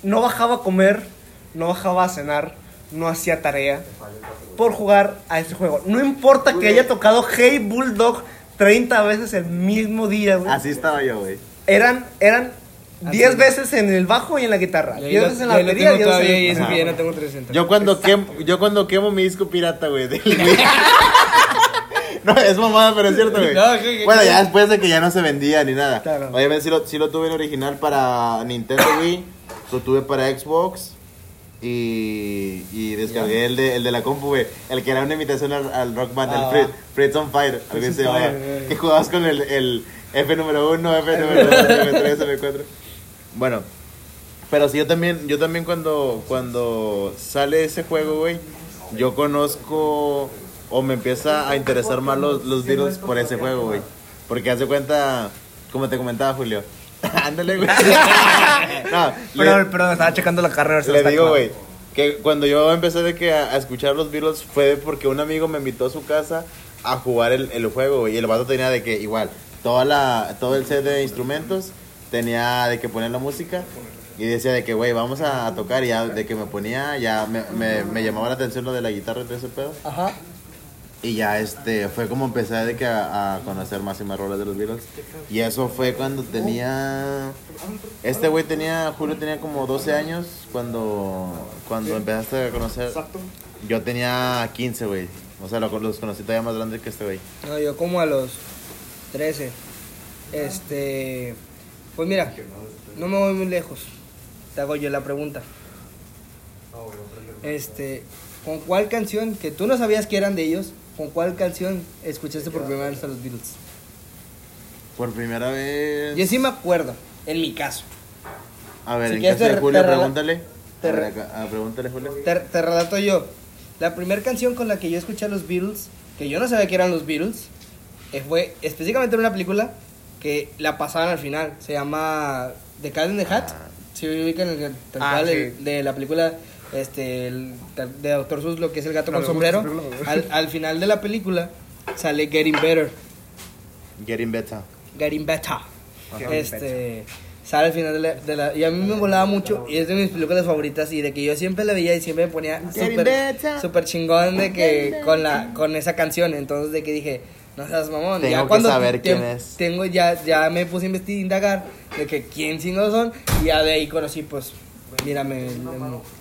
No bajaba a comer, no bajaba a cenar, no hacía tarea por jugar a ese juego. No importa que haya tocado Hey Bulldog 30 veces el mismo día, güey.
Así estaba yo, güey.
Eran, eran
Así
10
es.
veces en el bajo y en la guitarra.
Yo
10
lo-
veces en
yo
la
lo
batería,
tengo
10 veces
todavía
en
y que ya no tengo 300.
Yo cuando, quemo, yo cuando quemo mi disco pirata, güey. no, es mamada, pero es cierto, güey.
No, que- que-
bueno, ya después de que ya no se vendía ni nada.
Claro.
Obviamente sí lo, sí lo tuve en original para Nintendo Wii, lo tuve para Xbox y, y descargué el de, el de la compu, güey. El que era una imitación al, al Rock Band,
Ah.
el Fred, Fred's on Fire, algo se
güey.
Que jugabas con el, el F número 1, F número 2, F3, F4. Bueno, pero sí, yo también, yo también cuando, cuando sale ese juego, güey, yo conozco o me empieza a interesar más los, los Beatles por ese juego, güey. Porque hace cuenta, como te comentaba Julio. Ándale, güey. no, le-
Perdón, perdón, estaba checando la carrera. si
le digo, güey, que cuando yo empecé de que a, a escuchar los Beatles fue porque un amigo me invitó a su casa a jugar el, el juego, güey. Y el vato tenía de que, igual, toda la, todo el set de instrumentos, tenía de que poner la música. Y decía de que, güey, vamos a, a tocar. Y ya de que me ponía, ya me, me, me llamaba la atención lo de la guitarra y todo ese pedo.
Ajá.
Y ya este fue como empecé de que a, a conocer más y más rolas de los Beatles. Y eso fue cuando tenía este güey tenía Julio tenía como 12 años cuando cuando empezaste a conocer. Yo tenía 15, güey. O sea, lo- los conocí todavía más grandes que este güey.
No, yo como a los 13. Este. Pues mira, no me voy muy lejos. Te hago yo la pregunta. Este. ¿Con cuál canción que tú no sabías que eran de ellos? ¿Con cuál canción escuchaste por primera vez a los Beatles?
Por primera vez.
Yo sí me acuerdo, en mi caso.
A ver,
Si
en
quieres
casa de Julio,
te
pregúntale.
te
A ver, acá, ah, pregúntale, Julio.
Te, te relato yo. La primera canción con la que yo escuché a los Beatles, que yo no sabía que eran los Beatles, eh, fue específicamente en una película que la pasaban al final. Se llama The Cat in the Hat. Si ubican el, tal
Ah,
cual,
sí.
el- de la película este, el- de Doctor Seuss, lo que es el gato con sombrero. Al, al final de la película sale Getting Better.
Getting better.
Getting Better. Este sale al final de la, de la- y a mí me volaba mucho y es de mis películas favoritas y de que yo siempre la veía y siempre me ponía súper chingón de que con la con esa canción entonces de que dije no seas mamón
Tengo
ya
que
cuando
saber
te-
quién es.
tengo ya ya me puse a investigar indagar de que quién no son y ya de ahí conocí pues mírame em,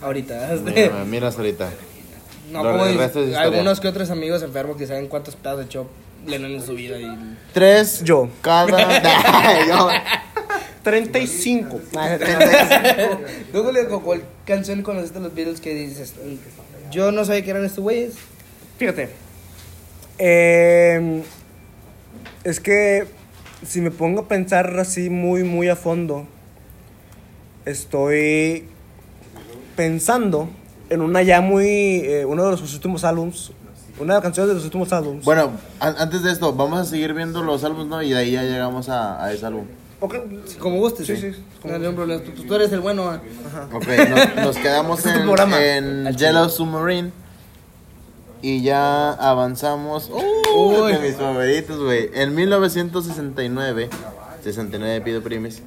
ahorita este,
Mira, miras ahorita.
no
Lo-
como
el resto es historia.
algunos que otros amigos enfermos que saben cuántos pedazos de chop Lennon en su vida y
Tres.
Yo.
Cada. Yo.
35.
¿Tú, Julio, con cuál canción conociste a los Beatles que dices? Yo no sabía que eran estos güeyes.
Fíjate. Eh, es que si me pongo a pensar así muy, muy a fondo, estoy pensando en una ya muy. eh, uno de los últimos álbums. Una de las canciones de los últimos álbums.
Bueno, an- antes de esto, vamos a seguir viendo los álbumes, ¿no? Y de ahí ya llegamos a, a ese álbum.
Ok,
Como gustes.
Sí,
¿eh?
sí,
No problema. Tú, tú eres el bueno. ¿eh?
Ok, nos, nos quedamos en, en
Al
Yellow Submarine. Y ya avanzamos.
Uy.
Uy, de mis favoritos, güey. En 1969, 69 pido primis,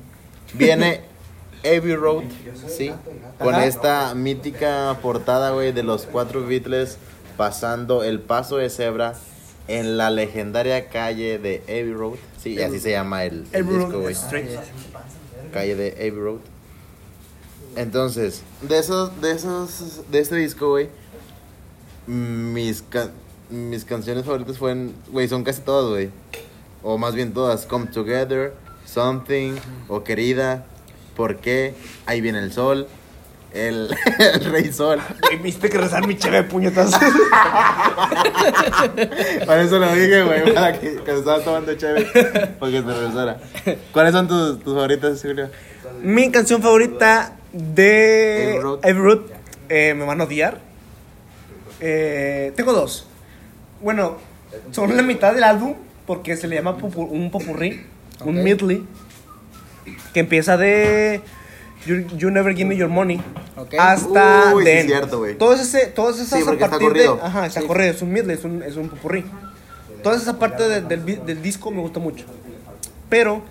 viene Abbey Road, ¿sí? Con esta mítica portada, güey, de los cuatro Beatles pasando el paso de cebra en la legendaria calle de Abbey Road. Sí, así se llama el, disco, güey calle de Abbey Road. Entonces, de esos, de esos, de este disco, güey, mis, ca- mis canciones favoritas fueron, güey, son casi todas, güey. O más bien todas, Come Together, Something, o Querida, ¿Por qué? Ahí viene el sol, el, el Rey Sol.
Güey, Viste que rezar mi cheve de puñetas.
Para eso lo dije, güey, para que cuando estaba tomando chévere, para que te regresara. ¿Cuáles son tus, tus favoritas, Julio?
mi canción favorita de.
Abbey Road,
eh, me van a odiar. Eh, tengo dos. Bueno, son la mitad del álbum porque se le llama popu- un popurrí, un medley, que empieza de You, You Never Give Me Your Money
Ok.
hasta
Uy, sí, cierto, güey.
Todas ese, todas esas
Sí,
a
está
partir
corrido.
de, ajá, está
Sí.
corrido, es un medley, es un, es un popurrí. Toda esa parte de- del, del disco me gusta mucho. Pero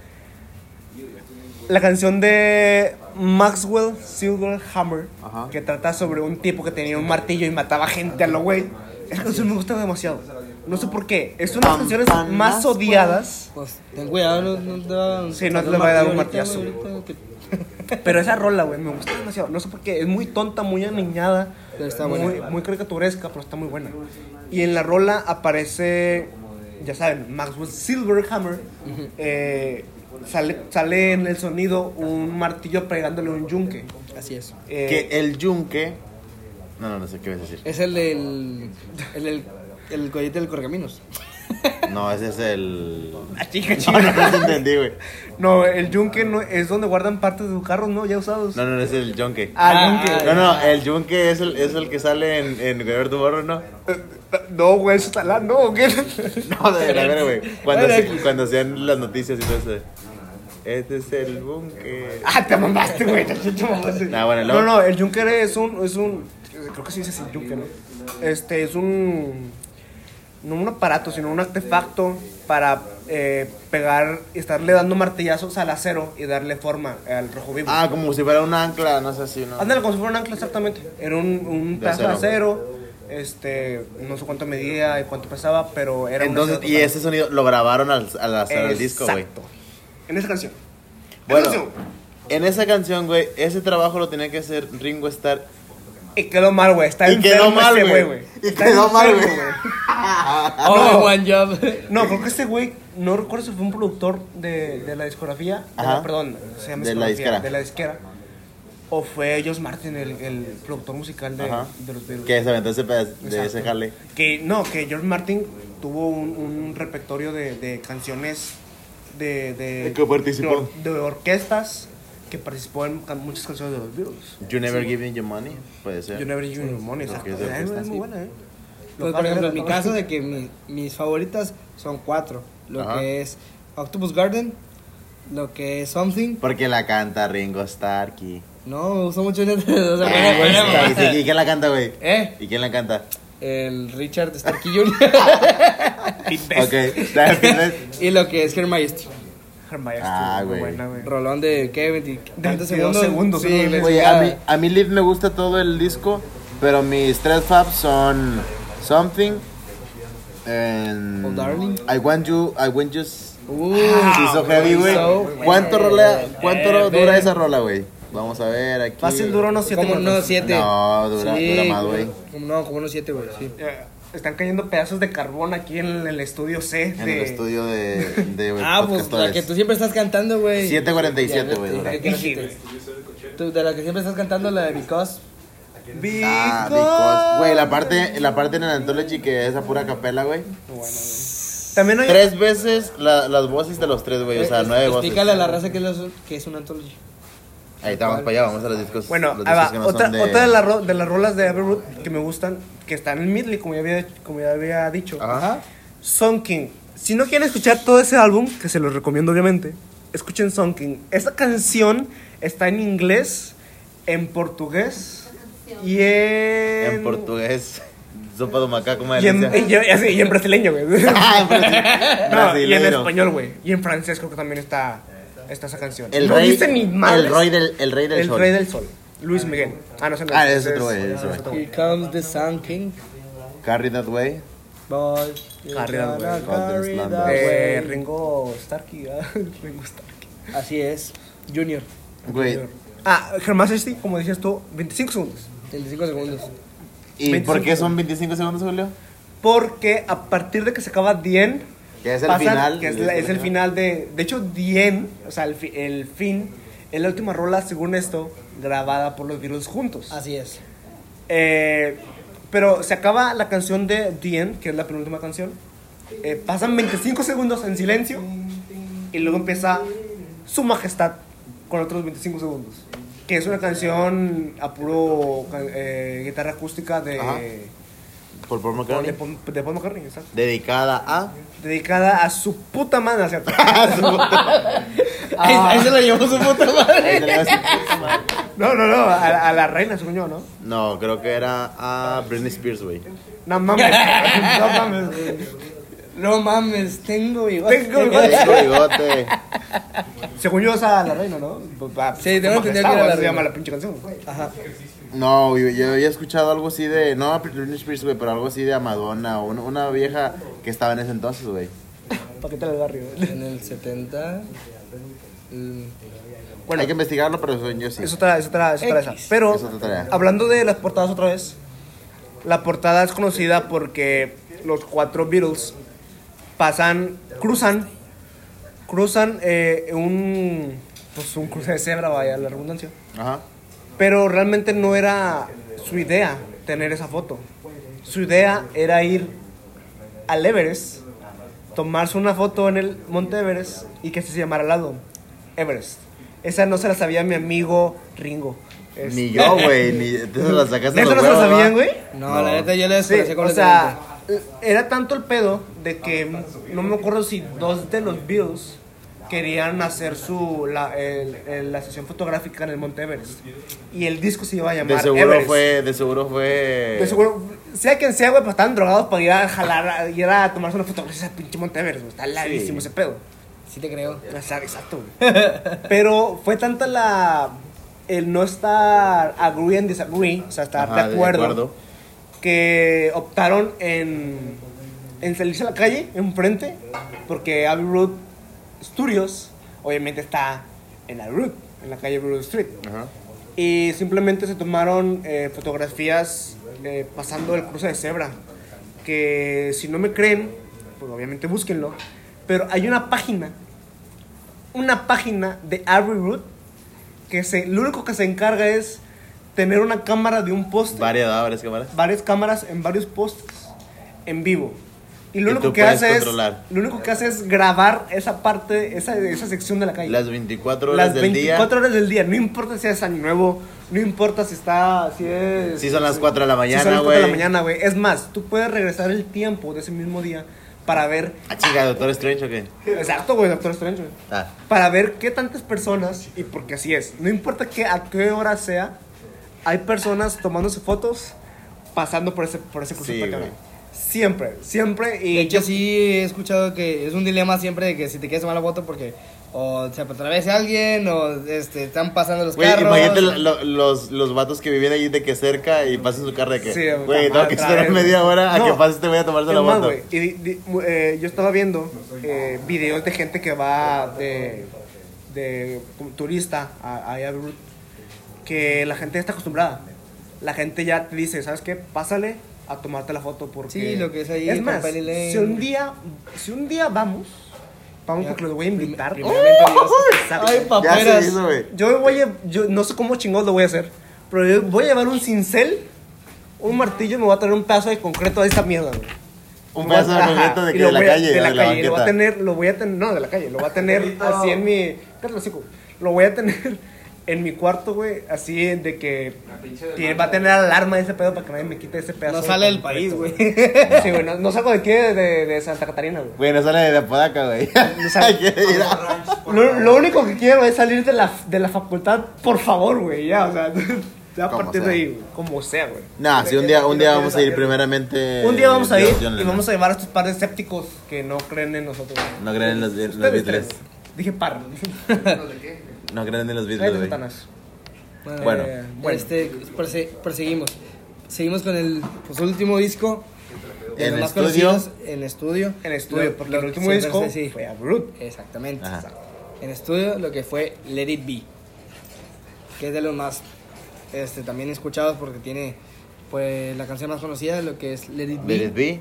la canción de Maxwell Silverhammer,
Ajá.
que trata sobre un tipo que tenía un martillo y mataba gente a lo güey. Esa canción me gusta demasiado. No sé por qué. Es una de las canciones más
Maxwell.
odiadas.
Pues ten cuidado, no, no te va a
Sí, no te va a dar un martillazo. Pero esa rola, güey, me gusta demasiado. No sé por qué. Es muy tonta, muy aniñada.
Pero está
muy,
buena.
muy caricaturesca, pero está muy buena. Y en la rola aparece, ya saben, Maxwell Silverhammer. eh, sale, sale en el sonido un martillo pegándole un yunque.
Así es.
Eh,
Que el yunque. No, no, no sé qué vas a decir.
Es el del. El del. El collete del correcaminos.
No, ese es el.
Ah, chica,
No,
chica.
no, no te entendí, güey.
No, el yunque no, es donde guardan partes de sus carros, ¿no? Ya usados.
No, no, es el yunque.
Ah,
Ah,
yunque.
No, no, el yunque es el, es el que sale en, en Guerrero Tomorrow, ¿no?
No, güey, eso está la... No, ¿o ¿qué?
No, de verdad, güey. Cuando, se- cuando hacían las noticias y todo eso. Este es el búnker.
Ah, te mamaste, güey. te- te mamaste.
Ah, bueno,
no,
luego-
no, el Junker es un, es un. Creo que sí dice así, Junker, ¿no? Este es un. No un aparato, sino un artefacto para eh, pegar, estarle dando martillazos al acero y darle forma al rojo vivo.
Ah, como si fuera un ancla, no sé si, ¿no?
Ándale, como si fuera un ancla, exactamente. Era un, un pedazo de
acero.
Este, no sé cuánto medía y cuánto pesaba, pero era un
Entonces,
acero
y ese sonido lo grabaron al, al hacer el disco, güey.
En esa canción.
Bueno, en esa canción, güey, ese trabajo lo tenía que hacer Ringo Starr.
Y quedó mal, güey. Está
Y quedó mal,
ese
güey.
güey.
Y
Está
quedó mal, güey.
Oh, one job.
No, creo que este güey, no recuerdo si fue un productor de, de la discografía, de la- perdón, se llama
De la disquera.
de la disquera, o fue Josh Martin, el, el productor musical de, de los Beatles.
Que se aventó ese pedazo de
Exacto.
ese jale.
Que, no, que George Martin tuvo un, un repertorio de, de canciones de, de,
¿De qué participó?
de, de orquestas que participó en can- muchas canciones de los Beatles.
You never give me your money, puede ser.
You Never Give Me Your Money, exacto.
es de
Es, muy
sí.
buena, ¿eh?
Pues, por ejemplo, en mi caso, de que mi- mis favoritas son cuatro: lo
Ajá.
que es Octopus Garden, lo que es Something.
Porque la canta Ringo Starkey.
No, me gustó mucho. o sea,
¿Y,
bueno,
sí, ¿y quién la canta, güey?
¿Eh?
¿Y quién la canta?
El Richard Starkey Jr.
Ok, ¿sabes?
y lo que es Her Majesty.
Ah, güey.
buena, güey.
Rolón de ¿qué? 20,
De 22 segundos,
Sí,
¿no?
me
Oye, a mí, a mí Liv me gusta todo el disco, pero mis tres faves son Something, and
Oh, Darling.
I Want You, I Want You, sí,
Uh,
so heavy, güey.
so
¿Cuánto, rola, cuánto
Heavy.
dura esa rola, güey? Vamos a ver aquí.
Fácil dura unos 7
como
minutos.
unos siete.
No, dura- dura más, güey.
como- No, como unos siete, güey, sí.
Eh, Están cayendo pedazos de carbón aquí en el estudio C.
En
de-
el estudio de, de
Ah, pues la que tú siempre estás cantando, güey.
7:47,
Ya,
güey,
de la que siempre estás cantando, la de Because.
Ah, because- güey, la parte, la parte en el Anthology que es a pura capela, güey.
bueno, güey. También hay...
Tres veces la- las voces de los tres, güey. O sea,
Eh,
nueve voces.
Explícale a la raza que es, que es una anthology.
Ahí estamos para allá, vamos a los discos.
Bueno,
los discos que no
otra,
son de...
otra de, las ro- de las rolas de Road que me gustan, que están en Midley, como ya había, como ya había dicho.
Ajá.
Song King. Si no quieren escuchar todo ese álbum, que se los recomiendo obviamente, escuchen Song King. Esta canción está en inglés, en portugués y en...
En portugués. Sopa de macaco, como
Y en, y, en- así, y en brasileño, güey.
Ah,
no, y en español, güey. Y en francés creo que también está, está esa canción.
El
no
rey,
dice ni madres.
el rey del, el rey del
El
sol.
rey del sol. Luis Miguel. Ah, no sé.
Ah, es otro güey, es otro güey.
otro
Here comes the Sun King.
Carry that way.
Boy,
Carry that way.
carry
Golden
that
Eh,
way.
Ringo Starkey. ah, Ringo Starkey.
Así es. Junior.
Güey.
Ah, Germán Sesti, como decías tú, 25 segundos.
35 segundos.
¿Y
25
por qué son 25 segundos, Julio?
Porque a partir de que se acaba Dien,
Que es el
pasan-
final.
que es, la- es el final de. De hecho, Dien, o sea, el, fi- el fin, es la última rola, según esto, grabada por los Beatles juntos.
Así es.
Eh, pero se acaba la canción de Dien, que es la penúltima canción. eh, pasan 25 segundos en silencio. Y luego empieza Su Majestad con otros 25 segundos. Que es una canción a puro eh, guitarra acústica de,
Ajá. Por Paul
de,
McCartney.
Paul, de Paul McCartney, exacto.
Dedicada a.
Dedicada a su puta madre, ¿cierto?
Ahí, ahí se lo llevó su puta madre.
Ahí se le va a decir puta madre.
No, no, no, a, a la reina, según yo, ¿no?
No, creo que era a Britney Spears, güey.
No mames, no mames. güey.
No mames, tengo bigote.
Tengo bigote.
Tengo bigote.
Según yo es a la reina, ¿no?
Sí, tengo
Su
entendido
Majestad,
que era la
así se
reina.
llama la pinche canción.
Ajá.
No, güey, yo había escuchado algo así de. No a Britney Spears, güey, pero algo así de a Madonna o una, una vieja que estaba en ese entonces, güey.
Paquete del barrio.
En el 70. mm,
Bueno,
Hay que investigarlo, pero yo sí.
es otra, es otra, es otra esa. Pero,
Es otra tarea.
hablando de las portadas otra vez, la portada es conocida porque los cuatro Beatles pasan, cruzan, cruzan eh, un, pues un cruce de cebra, vaya la redundancia.
Ajá.
Pero realmente no era su idea tener esa foto. Su idea era ir al Everest, tomarse una foto en el Monte Everest y que se llamara al lado Everest. Esa no se la sabía mi amigo Ringo.
Ni yo, güey, ni. Tú se la sacaste
¿Neta
los
no se la sabían, güey?
No,
No.
la neta yo le
Sí, o sea, era tanto el pedo de que no me acuerdo si dos de los Beatles querían hacer su la, el- el- la sesión fotográfica en el Monte Everest y el disco se iba a llamar
De seguro
Everest.
fue. De seguro fue.
De seguro, sea quien sea, güey, pues estaban drogados para ir a jalar, ir a tomarse una fotografía a ese pinche Monte Everest, güey. Está larguísimo ese pedo.
Sí te creo.
O sea, Exacto, güey. Pero fue tanta la. El no estar agree and disagree, o sea, estar
Ajá,
de acuerdo, que optaron en, en salirse a la calle, enfrente, porque Abbey Road Studios, obviamente está en la Road, en la calle Abbey Road Street.
Ajá.
Y simplemente se tomaron eh, fotografías eh, pasando el cruce de cebra. Que si no me creen, pues obviamente búsquenlo. Pero hay una página, una página de Abbey Road que se, lo único que se encarga es tener una cámara de un poste,
varias cámaras.
varias cámaras en varios postes en vivo. Y lo
Que
único que
puedes
hace
controlar.
es lo único que hace es grabar esa parte, esa, esa sección de la calle
Las 24 horas
las
del
24 horas del día, no importa si es año nuevo, no importa si está, si es...
Sí, son las 4 de la
si son
mañana,
las 4 de la
güey.
mañana, güey. Es más, tú puedes regresar el tiempo de ese mismo día para ver...
día. Ah, chica, Doctor Strange o qué?
Exacto, güey, Doctor Strange, güey.
Ah.
Para ver qué tantas personas, y porque así es, no importa qué, a qué hora sea, hay personas tomándose fotos pasando por ese, por ese
Sí,
Siempre, siempre. Y
De hecho,
yo-
sí he escuchado que es un dilema siempre de que si te quieres tomar la foto porque o se atravese alguien o este, están pasando los
Güey,
carros.
imagínate lo- lo- los, los vatos que viven ahí de que cerca y pasan su carro de que,
Sí,
güey, tengo que esperar media hora a
No.
que pase este güey a tomarse la foto.
güey, y di- eh, yo estaba viendo eh, videos de gente que va de, de turista a, a que la gente está acostumbrada. La gente ya te dice, ¿sabes qué? Pásale a tomarte la foto porque...
Sí, lo que es ahí
Es más, si un día, si un día vamos, vamos porque los voy a invitar.
Ya
paperas.
hizo, güey.
Yo voy a, yo no sé cómo chingados lo voy a hacer, pero yo voy a llevar un cincel, un martillo y me voy a traer un pedazo de concreto de esta mierda, güey.
Un pedazo de concreto de
y
que
lo
de la
voy a-
calle,
De la
de la
calle. Lo voy a tener, lo voy a tener, no, de la calle. Lo voy a tener así en mi. Lo voy a tener en mi cuarto, güey, así de que tiene- va a tener alarma ese pedo para que nadie me quite ese pedazo.
No
de
sale del país, güey.
Sí, güey, no, no salgo de aquí, de, de Santa Catarina, güey.
Güey, no sale de Apodaca, güey.
sale.
Ir a-
Lo, lo único que quiero es salir de la, de la facultad, por favor, güey, ya, o sea, ya a
Como
partir
sea.
de ahí, güey, como sea, güey.
Nah, sí, un día, un día vamos a ir primeramente.
Un día vamos a ir y vamos a llevar a estos par de escépticos que no creen en nosotros. güey.
No creen en los, los
Ustedes
Beatles.
tres. Dije par.
No creen en los Beatles, güey.
Satanás.
Bueno.
Eh, bueno.
Este, perse- perseguimos. Seguimos con el pues, último disco.
En
más
estudio.
conocidos, En estudio.
En estudio,
Lo-
porque
lo-
el último disco
sí.
fue a Brute.
Exactamente.
Ajá.
En estudio, lo que fue Let It Be. Que es de los más este, también escuchados porque tiene pues la canción más conocida, lo que es Let It Be.
Let It Be.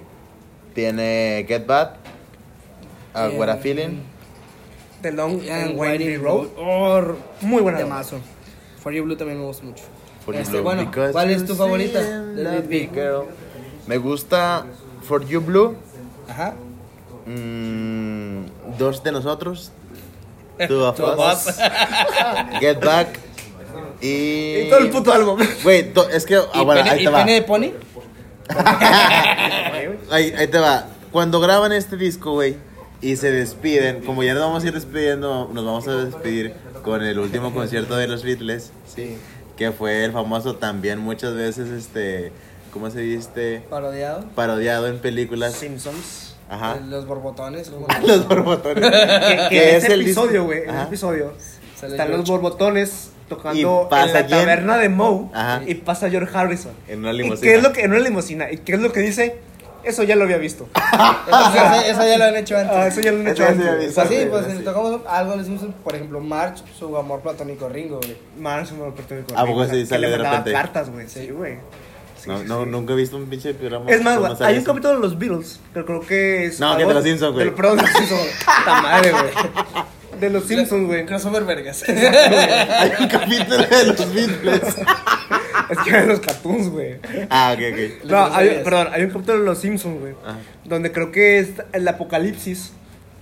Tiene Get Bad. Uh, What a
Eh,
Feeling.
The Long
And Winding
Winding Road.
Oh,
Muy buena.
temazo. For You Blue también me gusta mucho.
For You
Este,
Blue,
bueno, ¿cuál es tu favorita?
a girl. Me gusta For You Blue.
Ajá.
Mm, dos de nosotros. Two of us. Get Back. Y.
Y todo el puto álbum.
Güey, es que. Ah,
¿Y,
bueno,
pene,
ahí te va.
de pony?
Ahí, ahí te va. Cuando graban este disco, güey, y se despiden, como ya nos vamos a ir despidiendo, nos vamos a despedir con el último concierto de los Beatles,
Sí.
que fue el famoso también muchas veces, este, ¿cómo se dice?
Parodiado.
Parodiado en películas.
Simpsons.
Ajá.
Los borbotones.
Los borbotones.
Que,
es el
episodio, güey. En ese
Ajá.
episodio.
Sale
Están los borbotones tocando
Y
en la taberna de Moe.
Ajá.
Y pasa George Harrison.
En una
¿Y
limusina.
qué es lo que, en una limusina. ¿Y qué es lo que dice? Eso ya lo había visto.
Eso, eso- eso ya lo han hecho antes.
Ah, eso ya lo han
Eso
hecho
se
antes.
visto.
Pues sí, pues
sí.
si tocamos algo, le decimos, por ejemplo, March, su amor platónico Ringo, güey.
Más un oportunidad.
¿A poco sí sale
le
de repente?
cartas, güey. Sí, güey. Sí,
No,
sí,
no,
sí.
nunca he visto un pinche programa.
Es más, güey, hay un
eso.
capítulo de los Beatles, pero creo que es.
No, que de los Simpsons, güey.
Perdón, de los Simpsons, güey. Puta madre, güey. De los Simpsons, güey.
Crossover vergas.
Hay un capítulo de los Beatles.
Es que eran los cartoons, güey.
ah, ok, ok.
No, hay, perdón, hay un capítulo de los Simpsons, güey.
Ajá.
Donde creo que es el apocalipsis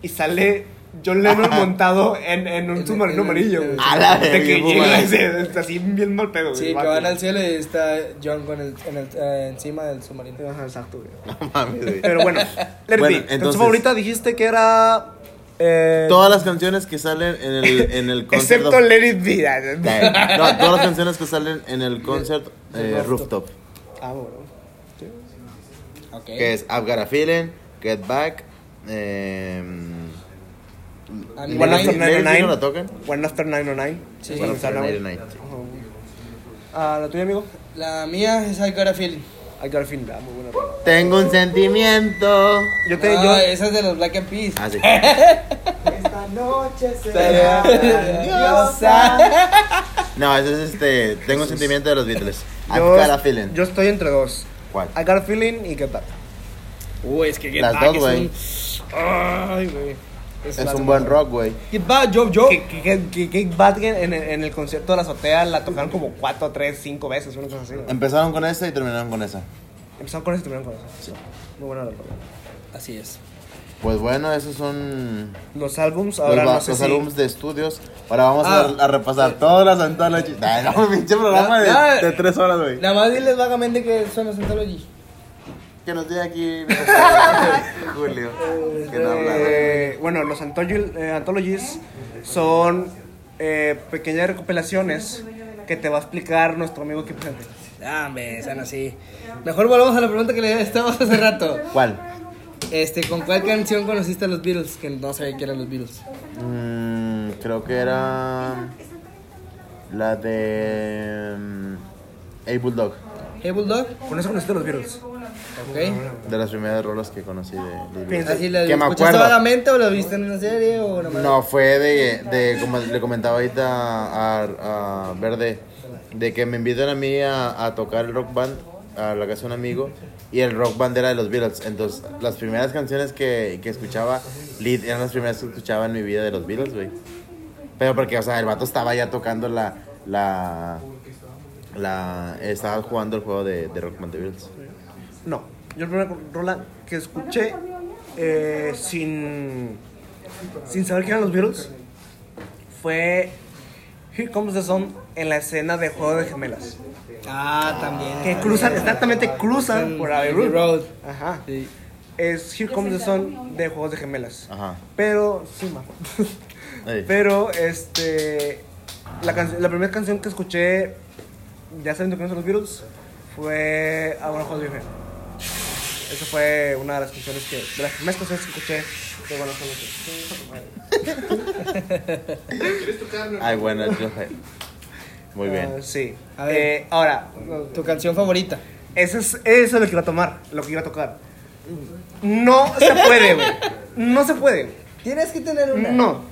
y sale John Lennon montado en, en un submarino amarillo, güey.
A la
De que llega ese- es así bien mal pedo, güey.
Sí, que van al cielo y está John con el, en el, eh, encima del submarino.
Ajá, exacto, güey.
No mames, güey.
Pero bueno, Let It
Bueno, entonces-
Entonces, favorita dijiste que era. Eh,
Todas las canciones que salen en el, en el concert
Excepto
of-
Let It Be.
Eh, No, todas las canciones que salen en el concert eh, rooftop.
Ah, bueno.
Ok.
Que es I've Got a Feeling, Get Back. Eh,
One After
Ladies
909.
no la tocan.
One After 909.
Sí.
One After
sale, güey.
99.
Ah, ¿la tuya, amigo?
La mía es I Got a Feeling.
I Got a Feeling. Ah, muy buena. rola.
Tengo un sentimiento.
Yo te.
No,
yo,
esa es de los Black and Peas.
Ah, sí.
Esta noche será
Diosa.
No, ese es este. Tengo un sentimiento de los Beatles.
Yo,
Got a Feeling.
yo estoy entre dos.
¿Cuál?
I Got a Feeling y Get Back.
Uy, es que Get
Las
Back
dos, güey.
un- Ay, güey.
Es
la
un buen rock, güey.
Get Back, yo, yo.
Que, que, que, que Get Back en, en, en el concierto de la azotea la tocaron como 4, 3, 5 veces, una cosa así. güey.
Empezaron con esa y terminaron con esa.
Empezaron con eso y terminaron con eso. Muy buena rola.
Así es.
Pues bueno, esos son
Los álbums,
los,
ahora
ba-
no sé
los
si...
álbumes de estudios. Ahora vamos
Ah.
a, a repasar todas las anthologies. No, pinche programa de,
Ah,
de tres horas, güey.
Nada más diles vagamente que son los Anthology.
Que nos diga aquí Julio. Que no.
Eh, bueno, los anthology- eh, anthologies son eh, pequeñas recopilaciones que te va a explicar nuestro amigo aquí presente.
Ah, hombre, sean así. Mejor volvamos a la pregunta que le estábamos hace rato.
¿Cuál?
Este, ¿con cuál canción conociste a los Beatles? Que no sabía que eran los Beatles.
Mm, creo que era la de mm, A Bulldog.
Hey Bulldog,
Con eso conociste los Beatles.
ok.
De las primeras rolas que conocí de,
Fíjense,
¿Así la
Que me
escuchaste
acuerdo.
vagamente o lo viste en una serie o nomás?
No, fue de, de como le comentaba ahorita a, a Verde, de que me invitan a mí a, a tocar el rock band a la casa de un amigo y el rock band era de los Beatles. Entonces, las primeras canciones que, que escuchaba, lead, eran las primeras que escuchaba en mi vida de los Beatles, güey. Pero porque, o sea, el vato estaba ya tocando la. la, la estaba jugando el juego de, de Rock Beatles.
No. Yo la primera rola que escuché eh, sin, sin saber quién eran los Beatles fue Here Comes the Sun en la escena de Juego de Gemelas.
Ah, también.
Que cruzan, exactamente cruzan por Abbey Road.
Road.
Ajá.
Sí.
Es Here Comes the Sun de Juegos de Gemelas.
Ajá.
Pero, sí, ma. Pero, este. La, la primera canción que escuché, ya sabiendo que no son los Beatles, fue I Wanna Hold Your Hand. Esa fue una de las canciones que. De las primeras canciones que escuché de Hold Your Hand.
Ay, bueno, yo Muy
Ah,
bien.
sí.
A ver.
Eh, ahora,
Tu canción favorita.
eso es, eso es lo que iba a tomar, lo que iba a tocar. No se puede, güey. No se puede.
Tienes que tener una.
No.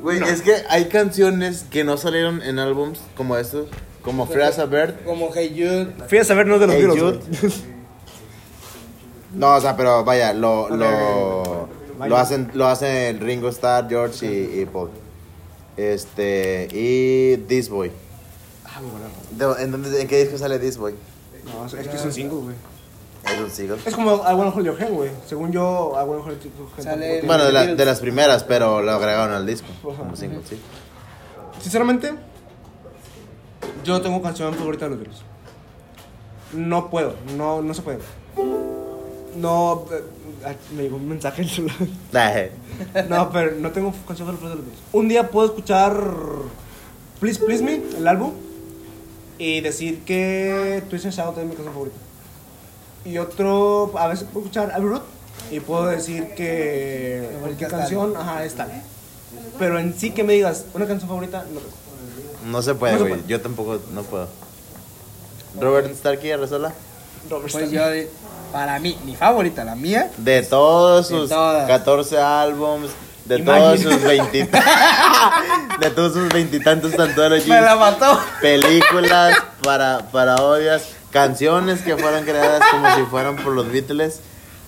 Güey,
No.
es que hay canciones que no salieron en álbums como estos, como Free as a Bird.
Como Hey Jude.
Fui a saber no es de los
Hey
Beatles.
Jude.
güey.
No, o sea, pero vaya, lo, lo, lo hacen, lo hacen Ringo Starr, George y, y Paul. Este, y This Boy.
Ah, muy.
De- ¿En, dónde- ¿En qué disco sale This Boy?
No, es que es un single, güey.
Es un single.
Es como I Wanna Hold Your Hand, güey. Según yo, I Wanna Hold Your Hand.
Sale-
tampoco
Bueno, de, la- de las primeras, pero lo agregaron al disco. Como single, sí.
Sinceramente, yo tengo canción favorita de los Beatles. No puedo, no, no se puede. No, eh, me llegó un mensaje en el celular. No, pero no tengo canción favorita de los Beatles. Un día puedo escuchar Please Please Me, el álbum, y decir que Twist and Shout es mi canción favorita. Y otro, a veces puedo escuchar Abbey Road y puedo decir que cualquier canción, ajá, es tal. Pero en sí que me digas una canción favorita, no tengo.
No se puede, güey. Yo tampoco, no puedo. Robert Starkey, Resola.
Robert
Pues
Stark.
yo, para mí, mi favorita, la mía.
De todos
De
sus
todas.
14 álbums, de todos sus 20 de todos sus veintitantos anthologies,
Me la mató.
películas, para, parodias, canciones que fueron creadas como si fueran por los Beatles.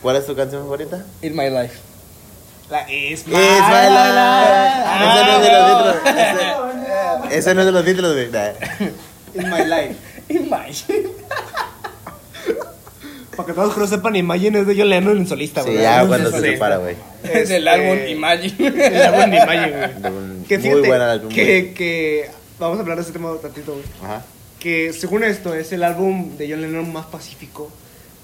¿Cuál es tu canción favorita?
In My Life.
La Is My
It's My Life.
Life.
Ese no es de los Beatles. Ese, no es de los Beatles, güey. Nah.
In My Life. In My.
Para que todos lo sepan, Imagine es de John Lennon en solista,
Sí,
güey.
ya
No
cuando se separa, güey.
Es el álbum Imagine.
El álbum de Imagine, güey.
De
Que
Muy buena álbum.
que, que vamos a hablar de ese tema un ratito, güey.
Ajá.
Que según esto es el álbum de John Lennon más pacífico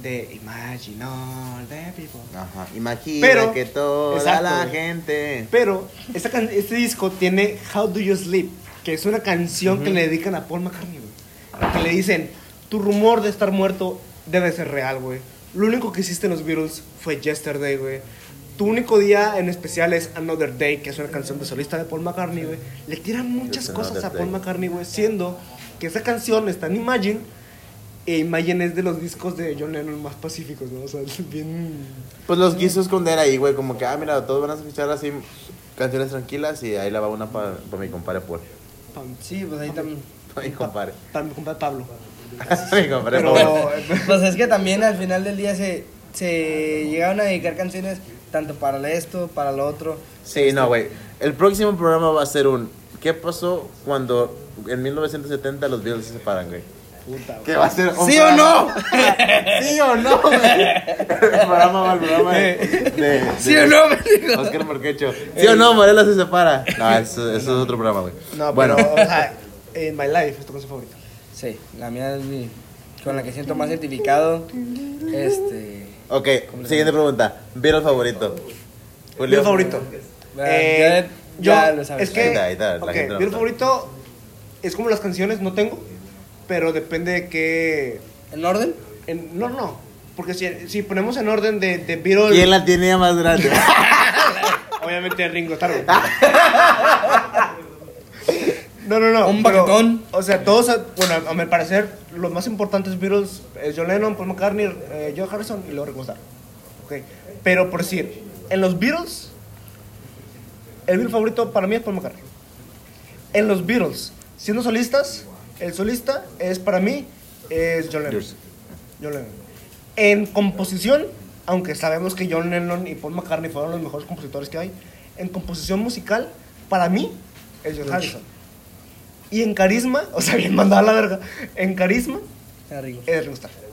de Imagine all the people.
Ajá. Imagina
Pero-
que toda
Exacto,
la
güey.
gente.
Pero esta can- este disco tiene How Do You Sleep, que es una canción que le dedican a Paul McCartney, güey. Que le dicen, tu rumor de estar muerto debe ser real, güey. Lo único que hiciste en los Beatles fue Yesterday, güey. Tu único día en especial es Another Day, que es una canción de solista de Paul McCartney, güey. Le tiran muchas
Just
cosas a Paul
Day.
McCartney, güey, siendo que esa canción está en Imagine. E Imagine es de los discos de John Lennon más pacíficos, ¿no? O sea, es bien...
Pues los quiso esconder ahí, güey. Como que, ah, mira, todos van a escuchar así canciones tranquilas y ahí la va una para mi compadre Paul.
Sí, pues ahí también.
Mi compadre.
Para mi compadre Pablo.
mi compadre
Pero...
Paul.
Pues es que también al final del día se, se llegaron a dedicar canciones tanto para esto, para lo otro.
Sí, no, güey. El próximo programa va a ser un. ¿Qué pasó cuando en 1970 los Beatles se separan, güey?
Puta, güey.
¿Qué va a ser? un
¿Sí o
programa- ¿Sí o no, güey? El programa el programa de. de-
¿Sí
de
o no, me dijo?
Oscar Morquecho. ¿Sí o no, Morelos se separa? No, eso, eso es otro programa, güey.
No,
bueno,
pero, o sea, en My Life es tu canción favorita.
Sí, la mía es mi. con la que siento más identificado. Este.
ok, siguiente pregunta. ¿Beatle favorito?
Mi favorito. Eh, yo,
ya lo sabes.
es que,
Ahí está, está,
favorito es como las canciones, no tengo, pero depende de qué...
¿En orden?
en- no, no, porque si, si ponemos en orden de, de Beatles,
¿Quién la tenía más grande?
obviamente Ringo Starr. no, no, no.
Un
pero,
baquetón.
O sea, todos, bueno, a mi parecer, los más importantes Beatles es John Lennon, Paul McCartney, eh, George Harrison y luego Ringo Starr. Ok, pero por decir, en los Beatles, el Beatle favorito para mí es Paul McCartney. En los Beatles, siendo solistas, el solista es para mí es John Lennon. John Lennon. En composición, aunque sabemos que John Lennon y Paul McCartney fueron los mejores compositores que hay, en composición musical, para mí es George Harrison. Y en carisma, o sea, bien mandada a la verga, en carisma
Ringo.
es Ringo Starr.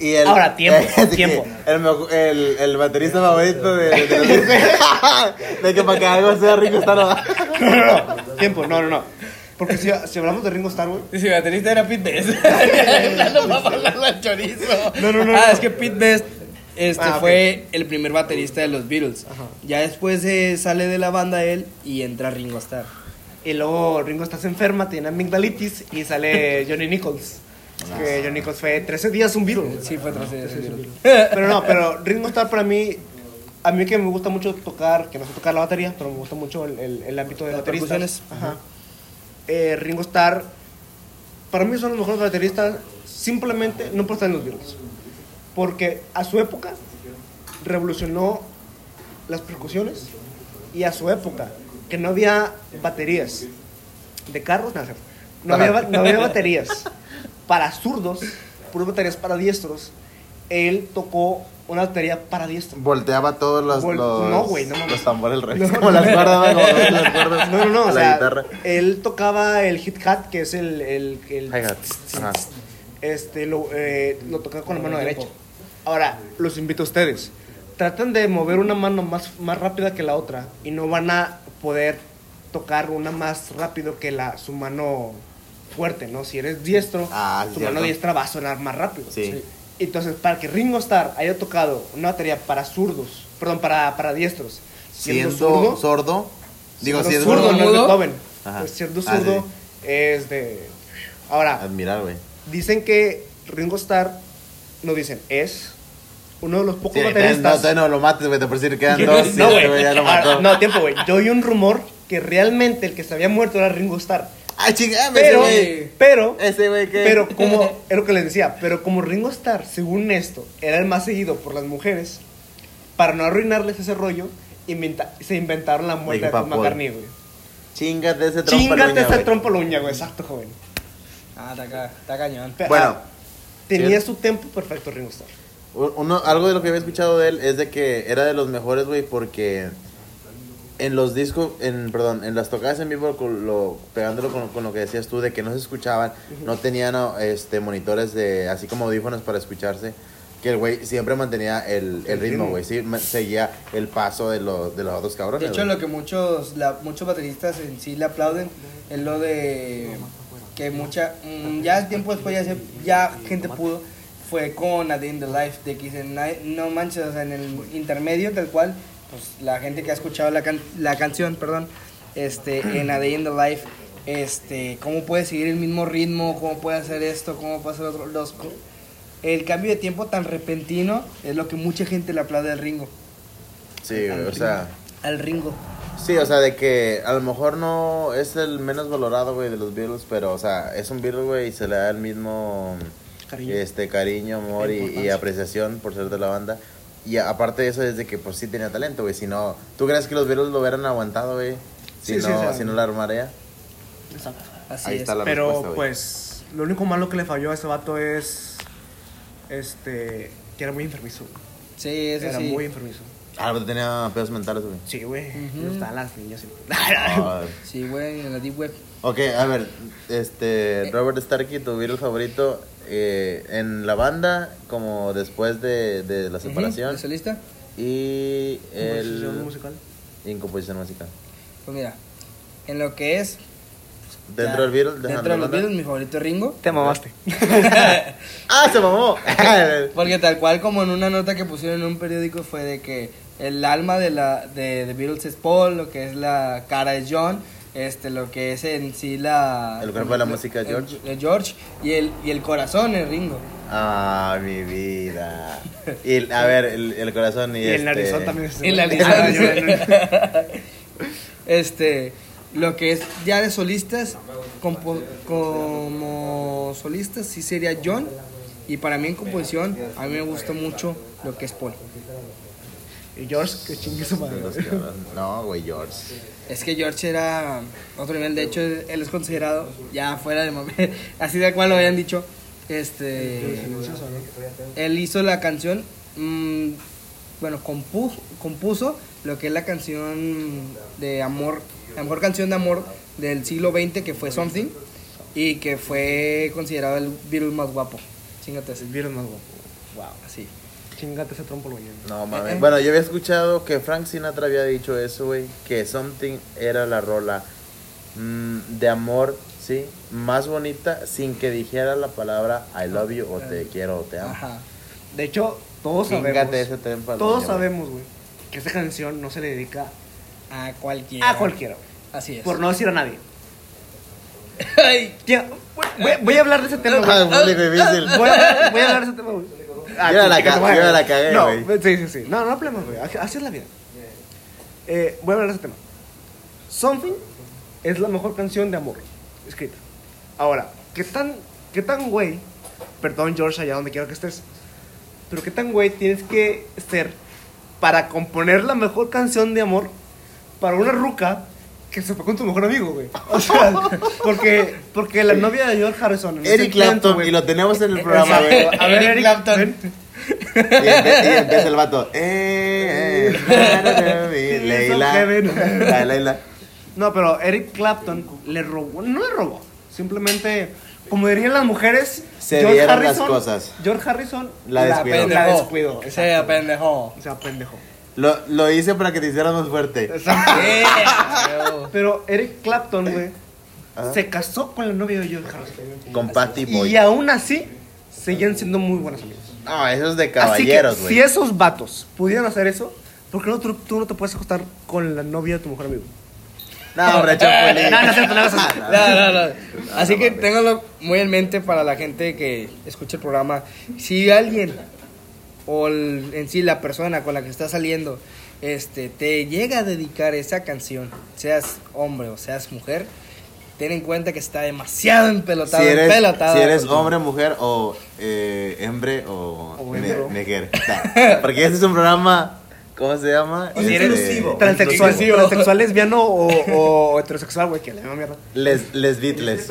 Y el,
Ahora, tiempo, tiempo.
El, el, el baterista favorito de, de, de que para que algo sea rico está no.
No, no, no. Tiempo, no, no, no. Porque si, si hablamos de Ringo Starr, güey.
Si baterista era Pete Best. no va a hablar al chorizo.
No, no, no,
Ah,
no.
es que Pete Best este,
Ah,
fue el primer baterista de los Beatles. Ya después eh, sale de la banda él y entra Ringo Starr.
Y luego Ringo Starr se enferma, tiene amigdalitis y sale Johnny Nichols. Que Johnny Nichols fue 13 días un virus.
Sí, fue tras de ese Beatles.
Pero no, pero Ringo Starr para mí, a mí que me gusta mucho tocar, que no sé tocar la batería, pero me gusta mucho el, el, el ámbito de
Las percusiones.
Ajá. Eh, Ringo Starr, para mí son los mejores bateristas, simplemente no por estar en los Beatles. Porque a su época revolucionó las percusiones y a su época, que no había baterías de carros, nada, no había, no había baterías para zurdos, puras baterías para diestros. Él tocó una batería para diestros.
Volteaba todos los,
Vol-
los,
no, güey, no mames.
los tambores al.
No.
Como las las cuerdas
No, no, no, o sea,
guitarra.
él tocaba el hit hat, que es el... el, el
Hi-hat. Ajá.
Este, lo, eh, lo tocaba con la mano derecha. Ahora, los invito a ustedes. Tratan de mover una mano más, más rápida que la otra y no van a poder tocar una más rápido que la, su mano fuerte, ¿no? Si eres diestro,
Ah,
tu
cierto.
mano diestra va a sonar más rápido.
Sí.
Entonces, para que Ringo Starr haya tocado una batería para zurdos, perdón, para, para diestros, siendo,
Siendo
zurdo,
sordo. Digo,
siendo
si es
zurdo, no es. Beethoven. Pues siendo
Ah,
zurdo
sí.
es de... Ahora,
Admirar, güey.
Dicen que Ringo Starr, no dicen, es uno de los pocos
Sí, no,
bateristas.
todavía no lo mates, güey. Te por decir quedan dos.
no, güey.
ya lo
Ah,
mató.
no, tiempo, güey. Yo oí un rumor que realmente el que se había muerto era Ringo Starr.
Ay, chingada,
Pero,
ese güey.
pero,
Ese güey que.
pero como, es lo que les decía, pero como Ringo Starr, según esto, era el más seguido por las mujeres, para no arruinarles ese rollo, inventa- se inventaron la muerte de Paul. McCartney, güey.
Chingate ese trompa
Chingate ese trompo luña, güey. Exacto, joven.
Ah, está, ca- está cañón.
Bueno,
ah, tenía
sí.
su tempo perfecto Ringo Starr.
Uno, algo de lo que había escuchado de él es de que era de los mejores, güey, porque en los discos, en, perdón, en las tocadas en vivo, con lo, pegándolo con, con lo que decías tú, de que no se escuchaban, no tenían este, monitores de, así como audífonos para escucharse, que el güey siempre mantenía el, el ritmo, güey, sí, seguía el paso de, los de los otros cabrones.
De hecho,
güey.
lo que muchos, la- muchos bateristas en sí le aplauden es lo de que mucha, mm, ya tiempo después ya, se- ya gente pudo, fue con A Day in the Life, de que dicen, "Ay, no manches, o sea, en el intermedio tal cual, pues la gente que ha escuchado la, can- la canción, perdón, este, en A Day in the Life, este, cómo puede seguir el mismo ritmo, cómo puede hacer esto, cómo puede hacer otro, los, el cambio de tiempo tan repentino es lo que mucha gente le aplaude al Ringo,
Sí, güey, o sea...
al Ringo.
Sí, o sea, de que a lo mejor no es el menos valorado, güey, de los Beatles, pero, o sea, es un Beatle, güey, y se le da el mismo
Cariño.
este cariño, amor y, apreciación por ser de la banda. Y aparte de eso, es de que, pues, sí tenía talento, güey, si no... ¿Tú crees que los Beatles lo hubieran aguantado, güey? Si,
Sí, sí,
no,
o sea,
si no la armarea.
Así
Ahí
es.
está la
Pero pues lo único malo que le falló a ese vato es este que era muy enfermizo.
Sí, eso
era
sí.
muy enfermizo.
Ah, pero tenía pedos mentales, güey.
Sí, güey. Le gustaban las niñas.
Ah,
Sí, güey, en la Deep Web.
ok, a ver, este, Robert Starkey, tu Beatle favorito, eh, en la banda, como después de, de la separación,
¿Estás lista?
y
Composición
el...
musical.
Y en composición musical.
Pues mira, en lo que es.
Dentro del Beatles,
Dentro de los. Beatles, mi favorito es Ringo.
Te mamaste.
¡Ah, se mamó!
Porque tal cual como en una nota que pusieron en un periódico fue de que el alma de la de, de Beatles es Paul, lo que es la cara es John, este lo que es en sí la
El cuerpo de la música
el-
George.
el George y el y el corazón es Ringo.
¡Ah, mi vida! Y, el- a ver, el, el corazón y,
Y el
este...
narizón también es
Y la
Ah,
este lo que es ya de solistas compo- como solistas sí sería John y para mí en composición a mí me gusta mucho lo que es Paul
Y George, que chingue su madre.
No, güey, George.
Es que George era otro nivel de hecho él es considerado ya fuera de mame así de cual lo habían dicho este él hizo la canción mm, bueno compuso, compuso lo que es la canción de amor la mejor canción de amor del siglo XX que fue Something y que fue considerado el Beatle más guapo chingate.
El Beatles más guapo. Wow.
Así.
Chingate ese trompo lo mañana.
No
Eh,
mames.
eh.
Bueno, yo había escuchado que Frank Sinatra había dicho eso, güey. Que Something era la rola mm, de amor, ¿sí? Más bonita sin que dijera la palabra I love you o te quiero o te amo.
Ajá.
De hecho, todos sabemos.
Chíngate ese al
Todos
niño, güey.
sabemos, güey, que esa canción no se le dedica
A cualquiera.
a cualquiera. güey.
Así es.
Por no decir a nadie.
Ay,
Tía, voy, voy a hablar de ese tema,
Ah,
güey. voy a hablar de ese tema, güey. Ah,
Yo la ca- yo la cagué,
No,
güey.
sí, sí, sí. No, no hay problema, güey. Así es la vida. Eh, voy a hablar de ese tema. Something es la mejor canción de amor escrita. Ahora, ¿qué tan, qué tan güey? Perdón, George, allá donde quiera que estés. Pero ¿qué tan güey tienes que ser para componer la mejor canción de amor para una ruca que se fue con tu mejor amigo, güey? O sea, porque, porque la novia de George Harrison.
Eric Clapton,
güey,
y lo tenemos en el programa, güey.
A ver,
Eric
Eric
Clapton.
ven.
Y, empieza el vato. Eh, eh, Leila. La.
No, pero Eric Clapton le robó, no le robó, simplemente, como dirían las mujeres,
Se dieron las cosas.
George Harrison
La descuidó.
La descuidó.
Se apendejó.
Se apendejó.
Lo, lo hice para que te hicieras más fuerte.
Pero Eric Clapton, güey,
Ajá.
se casó con la novia de George Harrison.
Con Patty Boy.
Y aún así, seguían siendo muy buenos amigos.
No, eso es de
Así
caballeros,
que,
güey.
si esos vatos pudieran hacer eso, ¿por qué no, tú, tú no te puedes acostar con la novia de tu mejor amigo?
No, hombre, Chapulín.
No, no no.
No, no, no. Así que ténganlo muy en mente para la gente que escucha el programa. Si alguien o el- en sí la persona con la que estás saliendo este te llega a dedicar esa canción, seas hombre o seas mujer, ten en cuenta que está demasiado empelotado,
Si eres,
empelotado
si eres hombre, mujer o eh, hembre o,
O
ne-. Porque este es un programa, ¿cómo se llama?
Y si eres
Este,
transexual,
Inclusivo.
transexual, lesbiano o, o heterosexual, güey, que le llama mierda.
Les, les Beatles.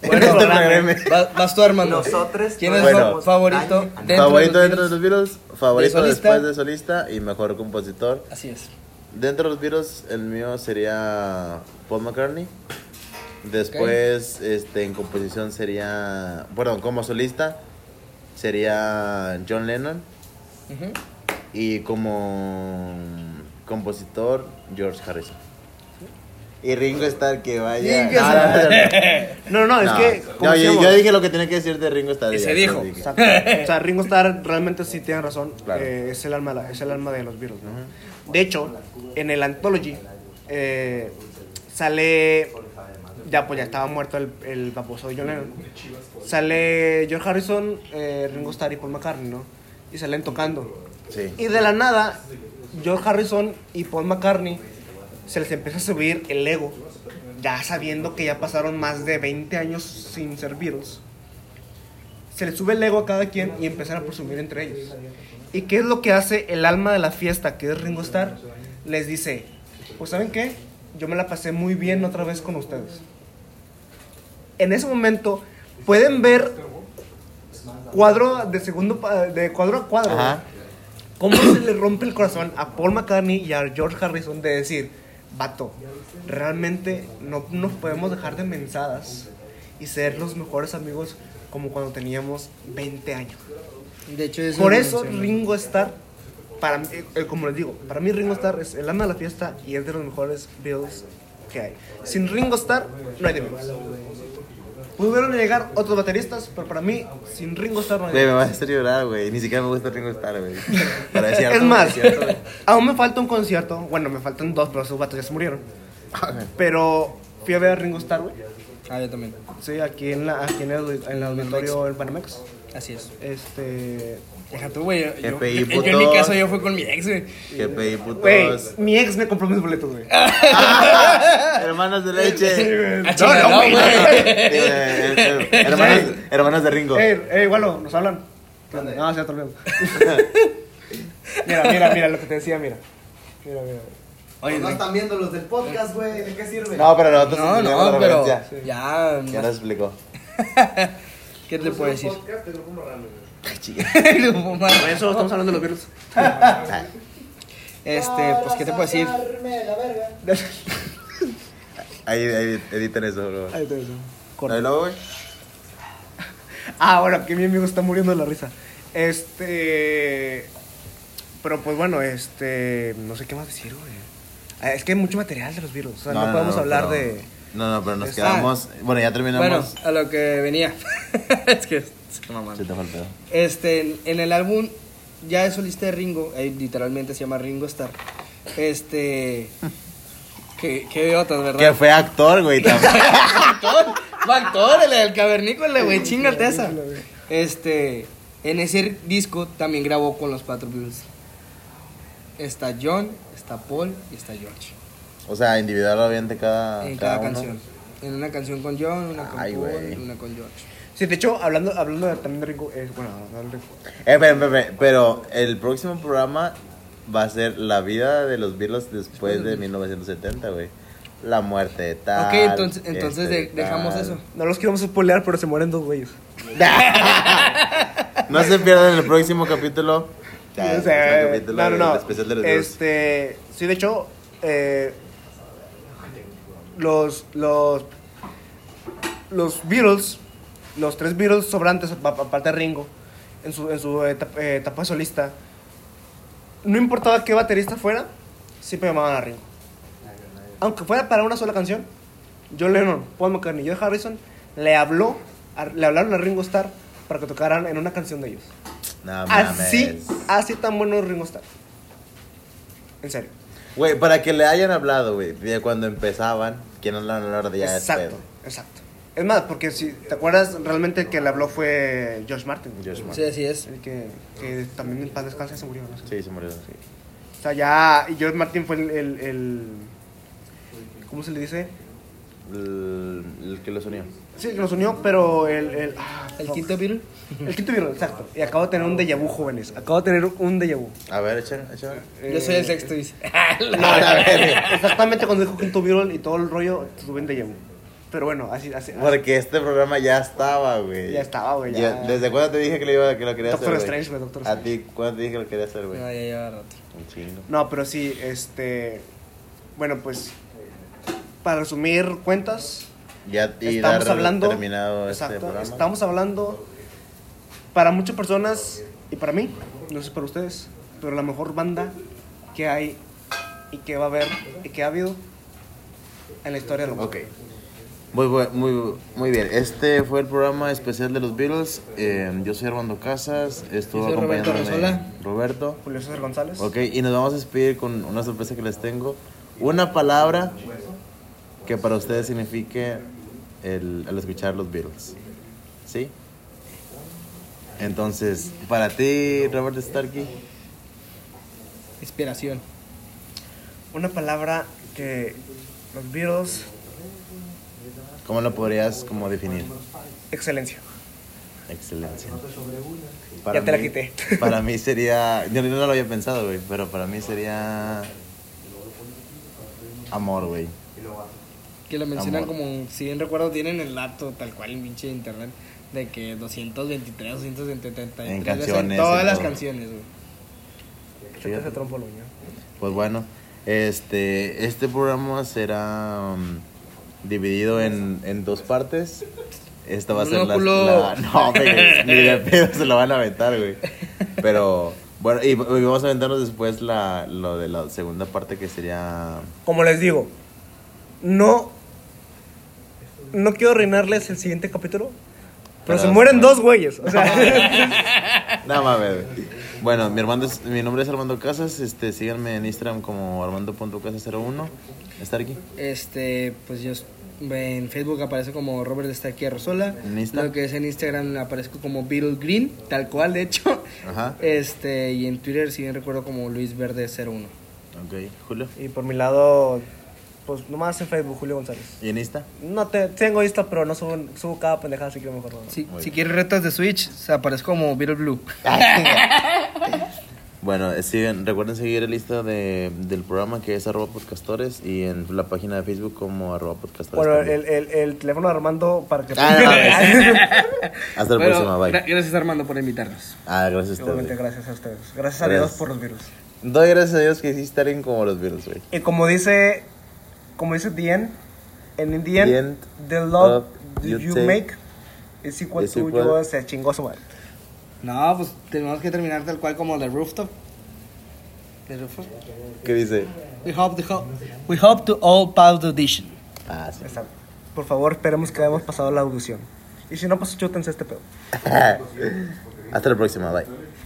Bueno,
Este programa.
Va- vas tú, Armando.
Nosotros
¿Quién es
Bueno.
favorito? Dentro
Favorito
de
dentro
los
de los Beatles, favorito
De solista.
después de solista y mejor compositor.
Así es.
Dentro de los Beatles, el mío sería Paul McCartney. Después, este, en composición sería, bueno, como solista sería John Lennon y como compositor George Harrison. Y Ringo Starr que vaya.
Ringo
No.
No, no, no, es
no.
que.
No, yo, dije lo que tenía que decir de Ringo Starr.
Y
ya,
se dijo.
O sea, Ringo Starr realmente sí tiene razón.
Claro.
eh, es, el alma, es el alma de los Beatles. ¿no? De hecho, en el Anthology eh, sale. Ya, pues ya estaba muerto el, el baboso de John Lennon. Sale George Harrison, eh, Ringo Starr y Paul McCartney, ¿no? Y salen tocando.
Sí.
Y de la nada, George Harrison y Paul McCartney se les empieza a subir el ego, ya sabiendo que ya pasaron más de 20 años sin ser Beatles. Se les sube el ego a cada quien y empiezan a presumir entre ellos. ¿Y qué es lo que hace el alma de la fiesta, que es Ringo Starr? Les dice, pues ¿saben qué? Yo me la pasé muy bien otra vez con ustedes. En ese momento pueden ver cuadro de segundo de cuadro a cuadro
Ajá.
cómo se le rompe el corazón a Paul McCartney y a George Harrison de decir, vato, realmente no nos podemos dejar de mensadas y ser los mejores amigos como cuando teníamos 20 años.
De hecho, eso
Por eso. Ringo Starr, para mí, eh, como les digo, para mí Ringo Starr es el alma de la fiesta y es de los mejores Beatles que hay. Sin Ringo Starr no hay The Beatles. Pudieron llegar otros bateristas, pero para mí, sin Ringo Starr no hay
Güey, me vas a hacer llorar, güey. Ni siquiera me gusta Ringo Starr, güey. Es cierto,
Es más,
cierto,
aún me falta un concierto. Bueno, me faltan dos, pero esos vatos ya se murieron. Pero fui a ver a Ringo Starr, güey.
Ah, yo también.
Sí, aquí en, la, aquí en el, en el auditorio en Panamex.
Así es.
Este.
Deja tú, güey. Yo,
GPI,
yo- yo en mi caso yo fui con mi ex, güey.
Que pedí putos.
Güey, mi ex me compró mis boletos, güey.
Hermanos de leche.
Ah, chinga, no, güey.
Eh, eh, hermanos, hermanos de Ringo.
Ey, ey, Gualo, nos hablan. No, se olvidó. mira, mira, mira lo que te decía, mira. Mira, mira.
Oye,
no
de-
están viendo los del podcast, güey. ¿De qué sirve?
No, pero nosotros
no, no,
la
pero
referencia.
ya,
Ya nos explicó.
¿qué te puedo decir?
Chica.
Grupo más.
Por eso estamos hablando de los virus.
Este, pues, ¿qué te puedo decir?
Ahí, ahí editen eso, bro.
Ahí te eso.
Ahí luego, güey.
Ah, ahora que mi amigo está muriendo de la risa. Este. Pero pues bueno, este. No sé qué más decir, güey. Ah, Es que hay mucho material de los virus. O sea, no, podemos hablar
pero-
de.
No, no, pero nos
Ah.
quedamos. Bueno, ya
Bueno,
terminamos.
a lo que venía. es que. es que mamá.
Se te fue el pedo.
Este, en- el álbum ya de solista de Ringo, eh, literalmente se llama Ringo Starr. Este. Qué, qué idiotas, ¿verdad?
Que fue actor, güey. también.
actor, fue actor, el del cavernícola, güey, chingate esa. Este, en ese disco también grabó con los cuatro Beatles. Está John, está Paul y está George.
o sea, individualmente cada.
En cada, canción. En una canción con John, una con
Ay,
Paul
güey.
y una con George.
Sí, de hecho, hablando, hablando de- también de Ringo. eh, bueno, hablando de-
Eh, espera, espera, espera, pero el próximo programa va a ser la vida de los Beatles después de 1970, güey. La muerte de tal.
ok, entonces, entonces
este
de-
de
dejamos
tal.
eso.
No los queremos spoilear, pero se mueren dos güeyes.
No se pierdan el próximo capítulo. Ya, el
O sea,
próximo capítulo
no, no, no.
especial de los.
Este, sí, de hecho, eh, los, los, los Beatles, los tres Beatles sobrantes, aparte de Ringo, en su, en su etapa, eh, etapa solista, no importaba qué baterista fuera, siempre llamaban a Ringo. Aunque fuera para una sola canción, John Lennon, Paul McCartney George Harrison le habló, a- le hablaron a Ringo Starr para que tocaran en una canción de ellos.
No
Así, así tan bueno Ringo Starr. En serio.
Güey, para que le hayan hablado, güey, de cuando empezaban, que no han hablado de ya
exacto, exacto. Es más, porque si te acuerdas, realmente el que le habló fue Josh Martin.
Josh Martin.
Sí, así es.
El que, que también en paz descanse se murió, no sé.
Sí, se murió.
O sea, ya, y Josh Martin fue el, el, el- ¿cómo se le dice?
El, el que los unió.
Sí, que nos unió, pero el, el, ah,
El quinto Beatle.
El quinto Beatle, exacto. Y acabo de tener un déjà vu, jóvenes. Acabo de tener un déjà vu.
A ver, échale, échale.
Yo soy el sexto, dice.
No, a ver, exactamente cuando dijo quinto Beatle y todo el rollo, tuve un déjà vu. Pero bueno, así, así.
Porque este programa ya estaba, güey.
Ya estaba, güey, ya.
¿Desde cuándo te dije que lo, iba, que lo quería
Doctor
hacer?
Strange, güey, Doctor
A
Strange.
ti, ¿cuándo te dije que lo quería hacer, güey?
No, ya lleva rato.
Un chingo.
No, pero sí, este. Bueno, pues. Para resumir cuentas,
Ya y
estamos
dar
hablando.
terminado este
exacto,
programa.
estamos hablando. Para muchas personas y para mí, no sé para ustedes, pero la mejor banda que hay y que va a haber y que ha habido en la historia de la
Ok. Muy, muy, muy bien. Este fue el programa especial de los Beatles. Eh, yo soy Armando Casas. Estuvo
soy Roberto.
Roberto.
Julio César González.
Ok, y nos vamos a despedir con una sorpresa que les tengo. Una palabra que para ustedes signifique el, al escuchar los Beatles. ¿Sí? Entonces, para ti, Robert Starkey,
Inspiración.
Una palabra que los Beatles,
¿cómo lo podrías como definir?
excelencia.
Excelencia.
Ya te la
mí-
quité.
Para mí sería, yo no lo había pensado, güey, pero para mí sería amor, güey.
Que lo mencionan
Amor.
como, si bien recuerdo, tienen el dato tal cual en pinche internet de que 223, 273
En canciones,
todas
en
las
todo.
canciones, güey.
Pues bueno, este, este programa será um, dividido en, en dos partes. Esta va a ser la, No, güey, ni de pedo se lo van a aventar, güey. Pero, bueno, y, y vamos a aventarnos después la, lo de la segunda parte que sería...
Como les digo, no. No quiero arruinarles el siguiente capítulo. Pero,
Pero
se mueren dos güeyes. O sea,
Nada más, güey. Bueno, mi, Armando es- mi nombre es Armando Casas. Este, síganme en Instagram como armando.casas01. ¿Está aquí?
Este, pues yo en Facebook aparece como Robert Starkey Arrozola.
¿En Insta?
Lo que es en Instagram aparezco como Beetle Green, tal cual, de hecho.
Ajá.
Este, y en Twitter, si bien recuerdo, como Luis Verde 01.
Ok, Julio.
y por mi lado, pues nomás en Facebook, Julio González.
¿Y en Insta?
No te, tengo Insta, pero no subo, subo cada pendejada, así que mejor no.
Si, si quieres retas de Switch, se aparece como Beetle Blue.
Bueno, eh, sigan, recuerden seguir el lista de, del programa que es arroba podcastores y en la página de Facebook como arroba podcastores.
Bueno, el, el, el teléfono de Armando para que...
Ah, no, Hasta la
Bueno,
próxima, bye.
gra- gracias Armando por invitarnos.
Ah, gracias a
Igualmente,
ustedes.
gracias a ustedes. Gracias a
Gracias.
Dios por los virus.
Doy gracias a Dios que hiciste alguien como los virus, güey.
Y como dice, como dice The End, en the end,
The end
the love
of
you, make is equal
is
to
equal-
yo se chingó su madre.
No, pues tenemos que terminar tal cual como The Rooftop. The Rooftop.
¿Qué dice?
We hope, to, we hope to all pass the audition.
Ah, sí.
Exacto. Por favor, esperemos que hayamos pasado la audición. Y si no, pues chútense este pedo.
Hasta la próxima, bye.